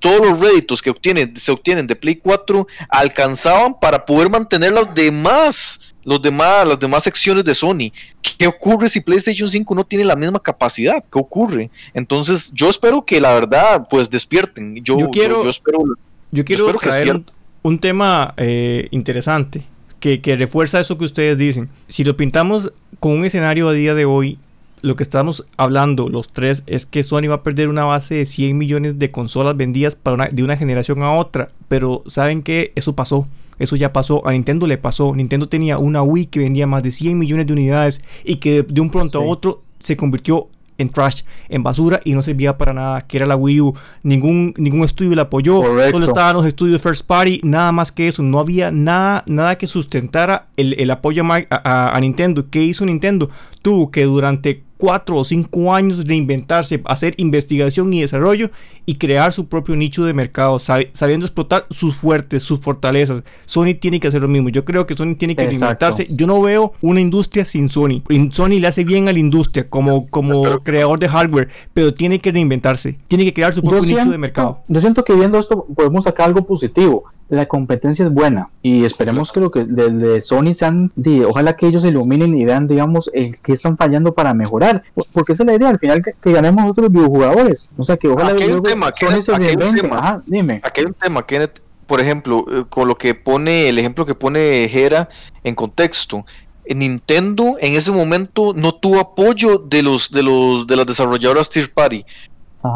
todos los réditos que obtienen, se obtienen de Play 4 alcanzaban para poder mantener los demás los demás, las demás secciones de Sony. ¿Qué ocurre si PlayStation 5 no tiene la misma capacidad? ¿Qué ocurre? Entonces, yo espero que la verdad, pues despierten. Yo, quiero, yo, espero, yo quiero traer un, tema eh, interesante que, que refuerza eso que ustedes dicen. Si lo pintamos con un escenario a día de hoy, lo que estamos hablando los tres es que Sony va a perder una base de 100 millones de consolas vendidas para de una generación a otra. Pero saben que eso pasó. Eso ya pasó. A Nintendo le pasó. Nintendo tenía una Wii que vendía más de 100 millones de unidades y que de, un pronto a otro se convirtió en trash, en basura y no servía para nada, que era la Wii U. Ningún, ningún estudio la apoyó, solo estaban los estudios first party, nada más que eso. No había nada, nada que sustentara el, apoyo a, a Nintendo. ¿Qué hizo Nintendo? Tuvo que durante cuatro o cinco años reinventarse, hacer investigación y desarrollo y crear su propio nicho de mercado, sabiendo explotar sus fuertes, sus fortalezas. Sony tiene que hacer lo mismo. Yo creo que Sony tiene que reinventarse. Yo no veo una industria sin Sony. Sony le hace bien a la industria como, como creador de hardware, pero tiene que reinventarse. Tiene que crear su propio nicho de mercado. Yo siento que viendo esto podemos sacar algo positivo la competencia es buena y esperemos que lo que desde Sony sean, ojalá que ellos se iluminen y vean, digamos, el que están fallando para mejorar, porque esa es la idea, al final que, ganemos otros videojugadores, o sea que ojalá aquí hay un tema, Sony se aquí hay un tema, dime. Aquí hay un tema, Kenneth, por ejemplo, eh, con lo que pone, el ejemplo que pone Jera en contexto, Nintendo en ese momento no tuvo apoyo de los de los de las desarrolladoras Tier Party.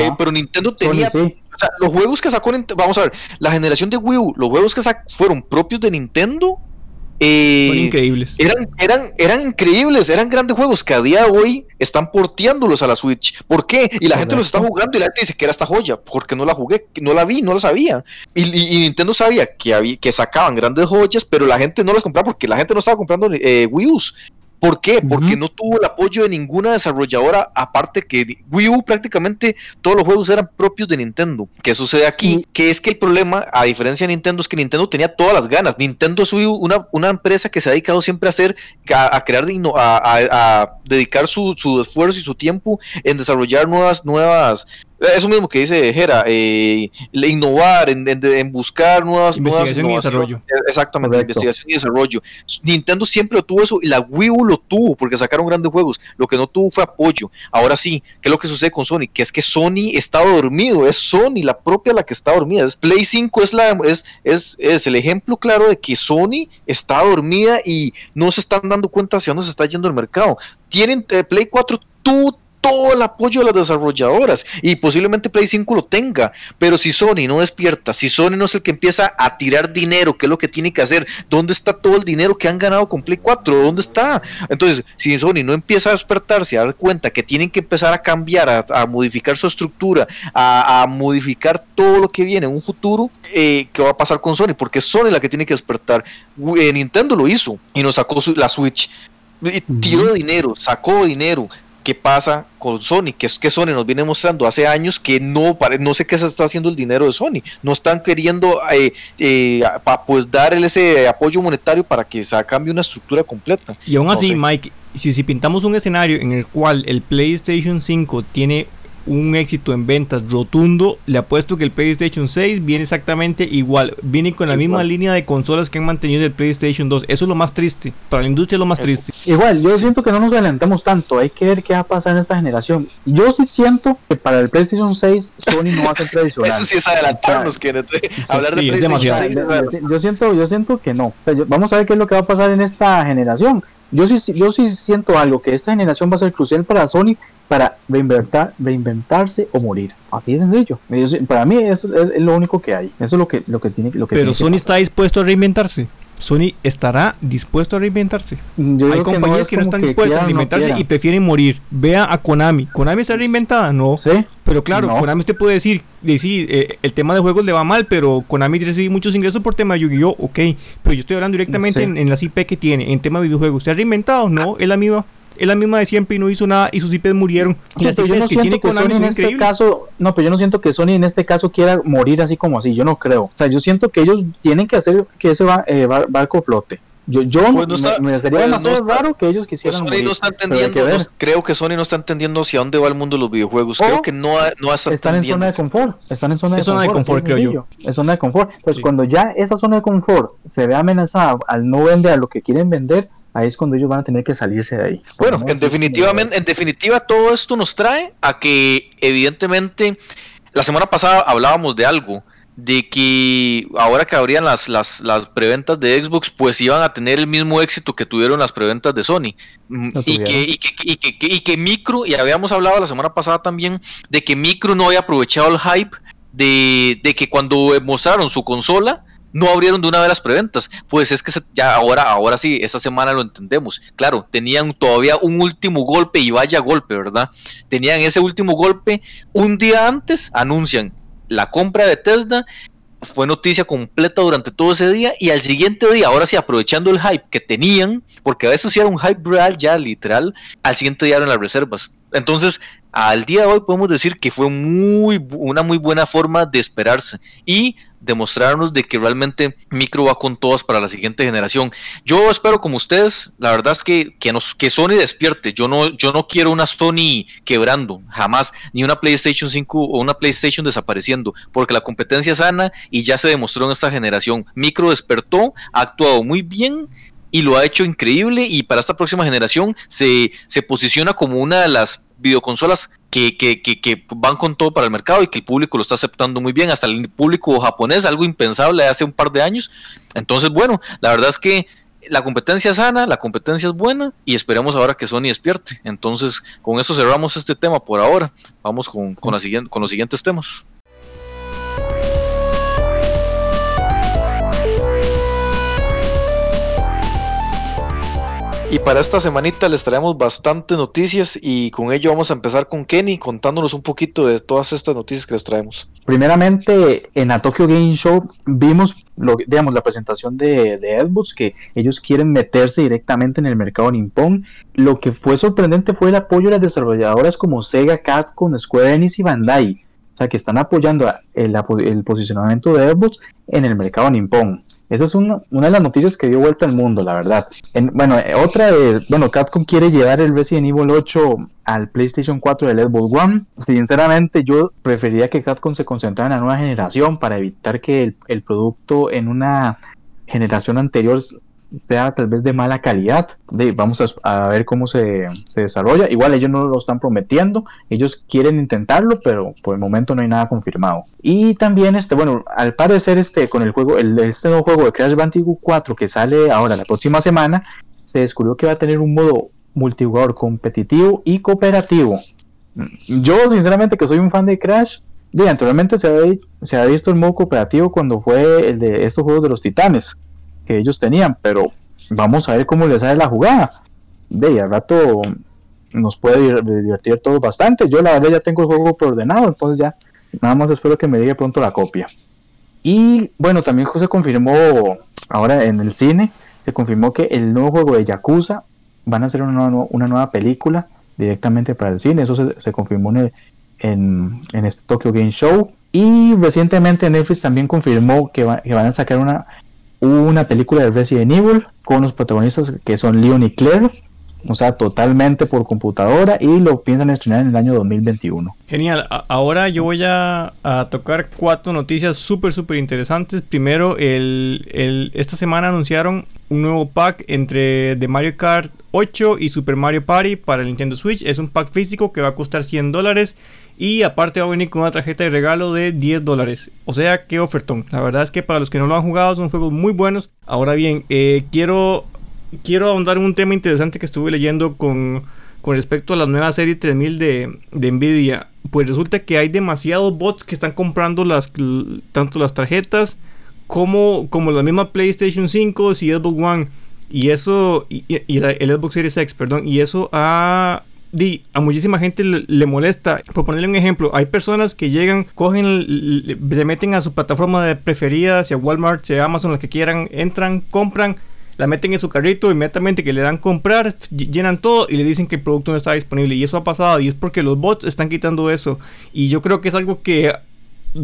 Eh, pero Nintendo tenía o sea, los juegos que sacó, vamos a ver, la generación de Wii U, los juegos que sacó fueron propios de Nintendo. Eh, Son increíbles. Eran, eran, eran increíbles, eran grandes juegos que a día de hoy están porteándolos a la Switch. ¿Por qué? Y la gente los está jugando y la gente dice que era esta joya, porque no la jugué, no la vi, no la sabía. Y, Nintendo sabía que, había, que sacaban grandes joyas, pero la gente no las compraba porque la gente no estaba comprando eh, Wii U. ¿Por qué? Porque no tuvo el apoyo de ninguna desarrolladora, aparte que Wii U prácticamente todos los juegos eran propios de Nintendo. ¿Qué sucede aquí? Que es que el problema, a diferencia de Nintendo, es que Nintendo tenía todas las ganas. Nintendo es una, una empresa que se ha dedicado siempre a hacer, a, crear, a, a, dedicar su, su esfuerzo y su tiempo en desarrollar nuevas, nuevas eso mismo que dice Jera, eh, innovar, en, buscar nuevas investigación y desarrollo. Exactamente, investigación y desarrollo. Nintendo siempre lo tuvo eso y la Wii U lo tuvo porque sacaron grandes juegos. Lo que no tuvo fue apoyo. Ahora sí, ¿qué es lo que sucede con Sony? Que es que Sony estaba dormido, es Sony la propia la que está dormida. Es Play 5 es, la, es, es, es el ejemplo claro de que Sony está dormida y no se están dando cuenta hacia dónde se está yendo el mercado. Tienen eh, Play 4 tú todo el apoyo de las desarrolladoras y posiblemente Play 5 lo tenga, pero si Sony no despierta, si Sony no es el que empieza a tirar dinero, ¿qué es lo que tiene que hacer? ¿Dónde está todo el dinero que han ganado con Play 4? ¿Dónde está? Entonces, si Sony no empieza a despertarse, a dar cuenta que tienen que empezar a cambiar, a, modificar su estructura, a, modificar todo lo que viene en un futuro, eh, ¿qué va a pasar con Sony? Porque es Sony la que tiene que despertar. Eh, Nintendo lo hizo y nos sacó la Switch. tiró dinero, sacó dinero, qué pasa con Sony, que es que Sony nos viene mostrando hace años que no, no sé qué se está haciendo el dinero de Sony, no están queriendo eh, eh, pues dar ese apoyo monetario para que se cambie una estructura completa. Y aún así, Mike, si, si pintamos un escenario en el cual el PlayStation 5 tiene un éxito en ventas rotundo. Le apuesto que el PlayStation 6 viene exactamente igual. Viene con la misma línea de consolas que han mantenido el PlayStation 2. Eso es lo más triste. Para la industria es lo más triste. Igual, yo siento que no nos adelantamos tanto. Hay que ver qué va a pasar en esta generación. Yo sí siento que para el PlayStation 6 Sony no va a ser tradicional. Eso sí es adelantarnos, Kenneth. Hablar de PlayStation 6. Yo siento, yo siento que no. vamos a ver qué es lo que va a pasar en esta generación. Yo sí, yo sí siento algo, que esta generación va a ser crucial para Sony para reinventar, reinventarse o morir. Así de sencillo. Para mí eso es, lo único que hay. Eso es lo que, lo que tiene lo que Pero Sony está dispuesto a reinventarse. Sony estará dispuesto a reinventarse. Hay compañías que no, están dispuestas a reinventarse y prefieren morir. Vea a Konami. ¿Konami está reinventada? No. ¿Sí? Pero claro, Konami usted puede decir, decir eh, el tema de juegos le va mal, pero Konami recibe muchos ingresos por tema de Yu-Gi-Oh! Ok. Pero yo estoy hablando directamente en, en, las IP que tiene, en tema de videojuegos. ¿Se ha reinventado? No, es la misma es la misma de siempre y no hizo nada y sus IPs murieron. yo no que siento que Sony en este caso, no, pero yo no siento que Sony en este caso quiera morir así como así, yo no creo. O sea, yo siento que ellos tienen que hacer que ese eh, barco flote. Yo, yo pues me, sería pues demasiado raro que ellos quisieran Sony no está entendiendo, creo que Sony no está entendiendo hacia dónde va el mundo de los videojuegos. creo que no, no está Están en zona de confort. Están en zona de es confort. Zona de confort creo yo. Es zona de confort. Pues cuando ya esa zona de confort se ve amenazada al no vender a lo que quieren vender, ahí es cuando ellos van a tener que salirse de ahí. Bueno, en definitivamente, en definitiva todo esto nos trae a que evidentemente la semana pasada hablábamos de algo de que ahora que abrían las, las, las, preventas de Xbox, pues iban a tener el mismo éxito que tuvieron las preventas de Sony. Mm, y, que, y, que, y, que, y, que, Micro, y habíamos hablado la semana pasada también, de que Micro no había aprovechado el hype de, de que cuando mostraron su consola, no abrieron de una vez las preventas. Pues es que ya ahora, ahora sí, esta semana lo entendemos. Claro, tenían todavía un último golpe y vaya golpe, ¿verdad? Tenían ese último golpe. Un día antes anuncian la compra de Tesla. Fue noticia completa durante todo ese día y al siguiente día, ahora sí, aprovechando el hype que tenían, porque a veces era un hype real ya literal, al siguiente día eran las reservas. Entonces, al día de hoy podemos decir que fue muy, una muy buena forma de esperarse. Y demostrarnos de que realmente Micro va con todas para la siguiente generación. Yo espero como ustedes, la verdad es que, que, nos, que Sony despierte. Yo no, yo no quiero una Sony quebrando, jamás, ni una PlayStation 5 o una PlayStation desapareciendo, porque la competencia es sana y ya se demostró en esta generación. Micro despertó, ha actuado muy bien y lo ha hecho increíble y para esta próxima generación se, se posiciona como una de las videoconsolas que, que, que, van con todo para el mercado y que el público lo está aceptando muy bien, hasta el público japonés, algo impensable hace un par de años. Entonces, bueno, la verdad es que la competencia es sana, la competencia es buena y esperemos ahora que Sony despierte. Entonces, con eso cerramos este tema por ahora. Vamos con, con, la siguiente, con los siguientes temas. Y para esta semanita les traemos bastantes noticias y con ello vamos a empezar con Kenny contándonos un poquito de todas estas noticias que les traemos. Primeramente, en la Tokyo Game Show vimos lo, digamos, la presentación de, de que ellos quieren meterse directamente en el mercado nippon. Lo que fue sorprendente fue el apoyo de las desarrolladoras como Sega, Capcom, Square Enix y Bandai. O sea, que están apoyando el, el posicionamiento de Xbox en el mercado nippon. Esa es una, una, de las noticias que dio vuelta al mundo, la verdad. bueno, eh, otra es, bueno, Capcom quiere llevar el Resident Evil 8 al PlayStation 4 del Xbox One. Sinceramente, yo preferiría que Capcom se concentrara en la nueva generación para evitar que el, el producto en una generación anterior sea tal vez de mala calidad. Vamos a, ver cómo se, se, desarrolla. Igual ellos no lo están prometiendo, ellos quieren intentarlo, pero por el momento no hay nada confirmado. Y también, este, bueno, al parecer, este, con el juego, el, este nuevo juego de Crash Bandicoot 4 que sale ahora la próxima semana, se descubrió que va a tener un modo multijugador competitivo y cooperativo. Yo, sinceramente, que soy un fan de Crash, de, anteriormente se había, se había visto el modo cooperativo cuando fue el de estos juegos de los titanes que ellos tenían, pero vamos a ver cómo les sale la jugada. De al rato nos puede divertir todos bastante. Yo la verdad ya tengo el juego preordenado, entonces ya nada más espero que me llegue pronto la copia. Y bueno, también se confirmó ahora en el cine, se confirmó que el nuevo juego de Yakuza van a hacer una, una nueva película directamente para el cine. Eso se, confirmó en, en, en, este Tokyo Game Show. Y recientemente Netflix también confirmó que, que van a sacar una una película de Resident Evil con los protagonistas que son Leon y Claire, o sea, totalmente por computadora y lo piensan estrenar en el año 2021. Genial, ahora yo voy a, tocar cuatro noticias súper, súper interesantes. Primero, el, esta semana anunciaron un nuevo pack entre de Mario Kart 8 y Super Mario Party para el Nintendo Switch. Es un pack físico que va a costar 100 dólares y aparte va a venir con una tarjeta de regalo de 10 dólares. O sea, qué ofertón. La verdad es que para los que no lo han jugado son juegos muy buenos. Ahora bien, eh, quiero, quiero ahondar un tema interesante que estuve leyendo con, con respecto a la nueva serie 3000 de, de Nvidia. Pues resulta que hay demasiados bots que están comprando las, tanto las tarjetas como, como la misma PlayStation 5 y Xbox One. Y eso, y, el Xbox Series X, perdón, y eso ha a muchísima gente le, molesta. Por ponerle un ejemplo, hay personas que llegan, cogen, se meten a su plataforma de preferida, sea Walmart, sea Amazon, la que quieran, entran, compran, la meten en su carrito, inmediatamente que le dan comprar, llenan todo y le dicen que el producto no está disponible. Y eso ha pasado y es porque los bots están quitando eso. Y yo creo que es algo que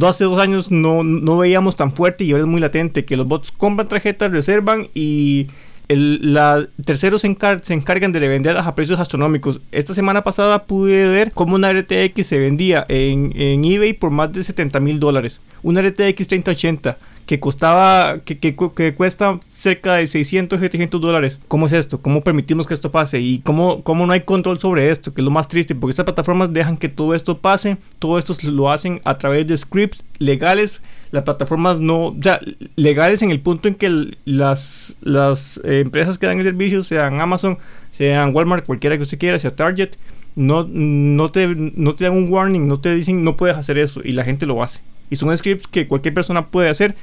hace dos años no, no veíamos tan fuerte y ahora es muy latente, que los bots compran tarjetas, reservan y la, terceros se, encargan de revenderlas a precios astronómicos. Esta semana pasada pude ver cómo una RTX se vendía en, eBay por más de 70 mil dólares. Una RTX 3080 que costaba, que, que, cuesta cerca de 600, 700 dólares. ¿Cómo es esto? ¿Cómo permitimos que esto pase? ¿Y cómo, cómo no hay control sobre esto? Que es lo más triste, porque estas plataformas dejan que todo esto pase. Todo esto lo hacen a través de scripts legales las plataformas no, o sea, legales en el punto en que las, las eh, empresas que dan el servicio, sean Amazon, sean Walmart, cualquiera que usted quiera, sea Target, no, no, te, no te dan un warning, no te dicen no puedes hacer eso y la gente lo hace. Y son scripts que cualquier persona puede hacer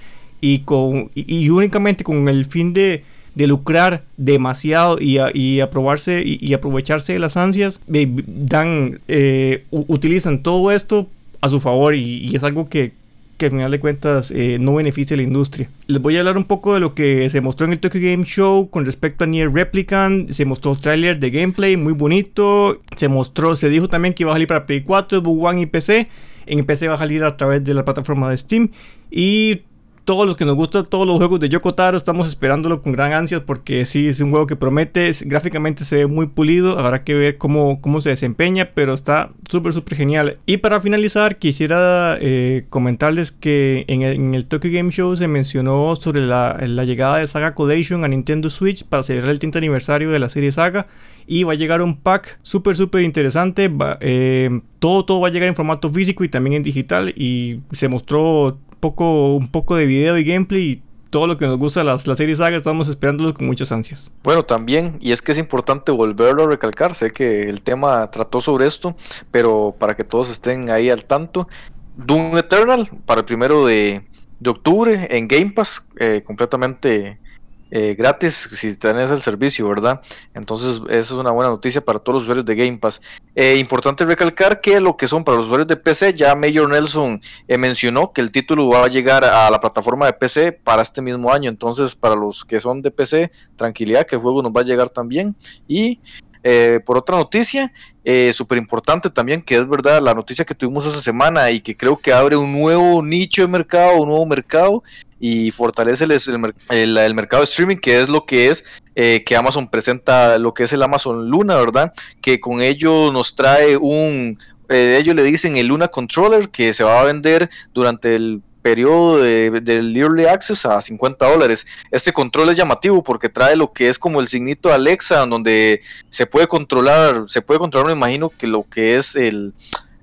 y, con, y, únicamente con el fin de, de lucrar demasiado y, y aprobarse y, aprovecharse de las ansias, dan, eh, utilizan todo esto a su favor y, es algo que, que al final de cuentas eh, no beneficia a la industria. Les voy a hablar un poco de lo que se mostró en el Tokyo Game Show con respecto a Nier Replicant. Se mostró un trailer de gameplay muy bonito. Se mostró, se dijo también que iba a salir para Play 4, Xbox One y PC. En a salir a través de la plataforma de Steam. Y todos los que nos gustan todos los juegos de Yoko Taro estamos esperándolo con gran ansia porque sí es un juego que promete, gráficamente se ve muy pulido, habrá que ver cómo, cómo se desempeña, pero está súper súper genial. Y para finalizar quisiera eh, comentarles que en el, Tokyo Game Show se mencionó sobre la, llegada de Saga Codation a Nintendo Switch para celebrar el 30 aniversario de la serie Saga y va a llegar un pack súper súper interesante. Eh, todo, todo va a llegar en formato físico y también en digital y se mostró poco, un poco de video y gameplay y todo lo que nos gusta las, la serie saga, estamos esperándolo con muchas ansias. Bueno, también, y es que es importante volverlo a recalcar, sé que el tema trató sobre esto, pero para que todos estén ahí al tanto, Doom Eternal para el primero de, de octubre en Game Pass, eh, completamente eh, gratis si tenés el servicio, ¿verdad? Entonces, esa es una buena noticia para todos los usuarios de Game Pass. Eh, importante recalcar que lo que son para los usuarios de PC, ya Major Nelson eh, mencionó que el título va a llegar a la plataforma de PC para este mismo año. Entonces, para los que son de PC, tranquilidad que el juego nos va a llegar también. Y por otra noticia, súper importante también, que es verdad la noticia que tuvimos esa semana y que creo que abre un nuevo nicho de mercado, un nuevo mercado, y fortalece el, el, mercado de streaming, que es lo que es eh, que Amazon presenta, lo que es el Amazon Luna, ¿verdad? Que con ello nos trae un, eh, ellos le dicen el Luna Controller, que se va a vender durante el periodo del Early Access a 50 dólares. Este control es llamativo porque trae lo que es como el signito Alexa, donde se puede controlar, se puede controlar, me imagino que lo que es el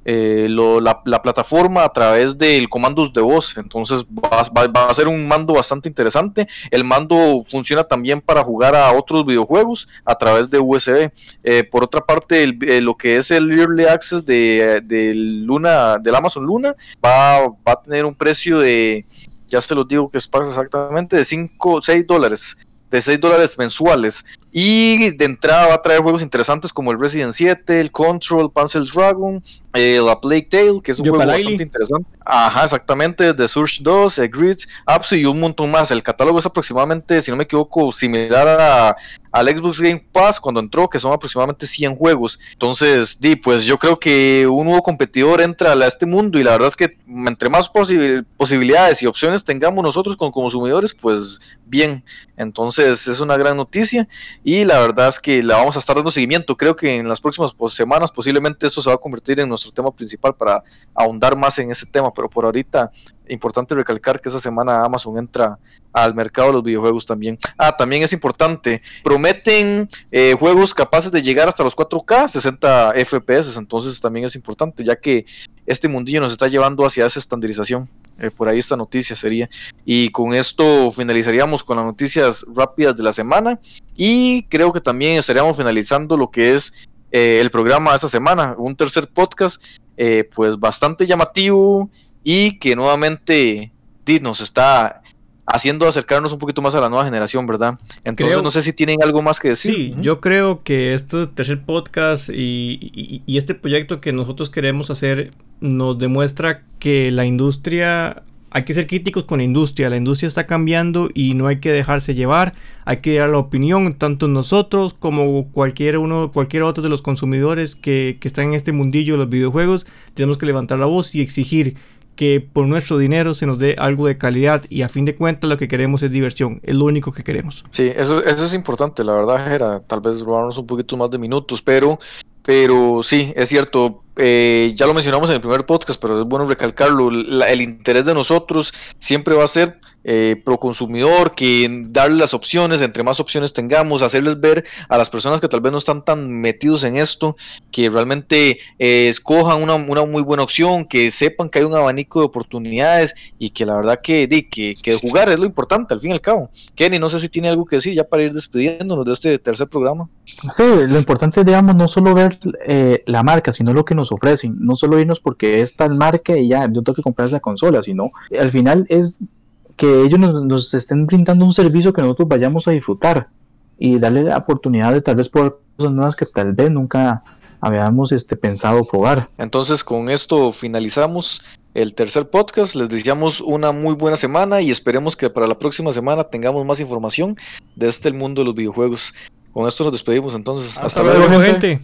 eh, la, plataforma a través del comandos de voz. Entonces va, a ser un mando bastante interesante. El mando funciona también para jugar a otros videojuegos a través de USB. Eh, por otra parte, eh, lo que es el Early Access de, Luna, del Amazon Luna, va, a tener un precio de, ya se los digo que es exactamente, de 5, 6 dólares de 6 dólares mensuales. Y de entrada va a traer juegos interesantes como el Resident 7, el Control, Panzer Dragon, eh, la Plague Tale, que es un juego bastante interesante. Ajá, exactamente, The Surge 2, el Grid, Apps y un montón más. El catálogo es aproximadamente, si no me equivoco, similar a, al Xbox Game Pass cuando entró, que son aproximadamente 100 juegos. Entonces, di, pues yo creo que un nuevo competidor entra a este mundo y la verdad es que entre más posibilidades y opciones tengamos nosotros como consumidores, pues bien. Entonces es una gran noticia y la verdad es que la vamos a estar dando seguimiento. Creo que en las próximas pues, semanas posiblemente esto se va a convertir en nuestro tema principal para ahondar más en ese tema, pero por ahorita importante recalcar que esa semana Amazon entra al mercado de los videojuegos también. Ah, también es importante, prometen eh, juegos capaces de llegar hasta los 4K, 60 FPS, entonces también es importante, ya que este mundillo nos está llevando hacia esa estandarización. Eh, por ahí esta noticia sería. Y con esto finalizaríamos con las noticias rápidas de la semana y creo que también estaríamos finalizando lo que es eh, el programa de esta semana, un tercer podcast, pues bastante llamativo y que nuevamente nos está haciendo acercarnos un poquito más a la nueva generación, ¿verdad? Entonces no sé si tienen algo más que decir. Sí, yo creo que este tercer podcast y, este proyecto que nosotros queremos hacer nos demuestra que la industria, hay que ser críticos con la industria, la industria está cambiando y no hay que dejarse llevar, hay que dar la opinión, tanto nosotros como cualquier uno, cualquier otro de los consumidores que, que están en este mundillo de los videojuegos, tenemos que levantar la voz y exigir que por nuestro dinero se nos dé algo de calidad y a fin de cuentas lo que queremos es diversión, es lo único que queremos. Sí, eso, eso es importante, la verdad era tal vez robarnos un poquito más de minutos, pero, pero sí, es cierto, eh, ya lo mencionamos en el primer podcast, pero es bueno recalcarlo, el interés de nosotros siempre va a ser eh, pro consumidor, que darle las opciones, entre más opciones tengamos, hacerles ver a las personas que tal vez no están tan metidos en esto, que realmente eh, escojan una, muy buena opción, que sepan que hay un abanico de oportunidades y que la verdad que, que, que jugar es lo importante al fin y al cabo. Kenny, no sé si tiene algo que decir ya para ir despidiéndonos de este tercer programa. Sí, lo importante es, digamos, no solo ver eh, la marca, sino lo que nos ofrecen. No solo irnos porque es tal marca y ya, yo tengo que comprar esa consola, sino al final es que ellos nos, estén brindando un servicio que nosotros vayamos a disfrutar y darle la oportunidad de tal vez probar cosas nuevas que tal vez nunca habíamos este, pensado probar. Entonces con esto finalizamos el tercer podcast. Les deseamos una muy buena semana y esperemos que para la próxima semana tengamos más información de este el mundo de los videojuegos. Con esto nos despedimos entonces. Hasta, luego, gente.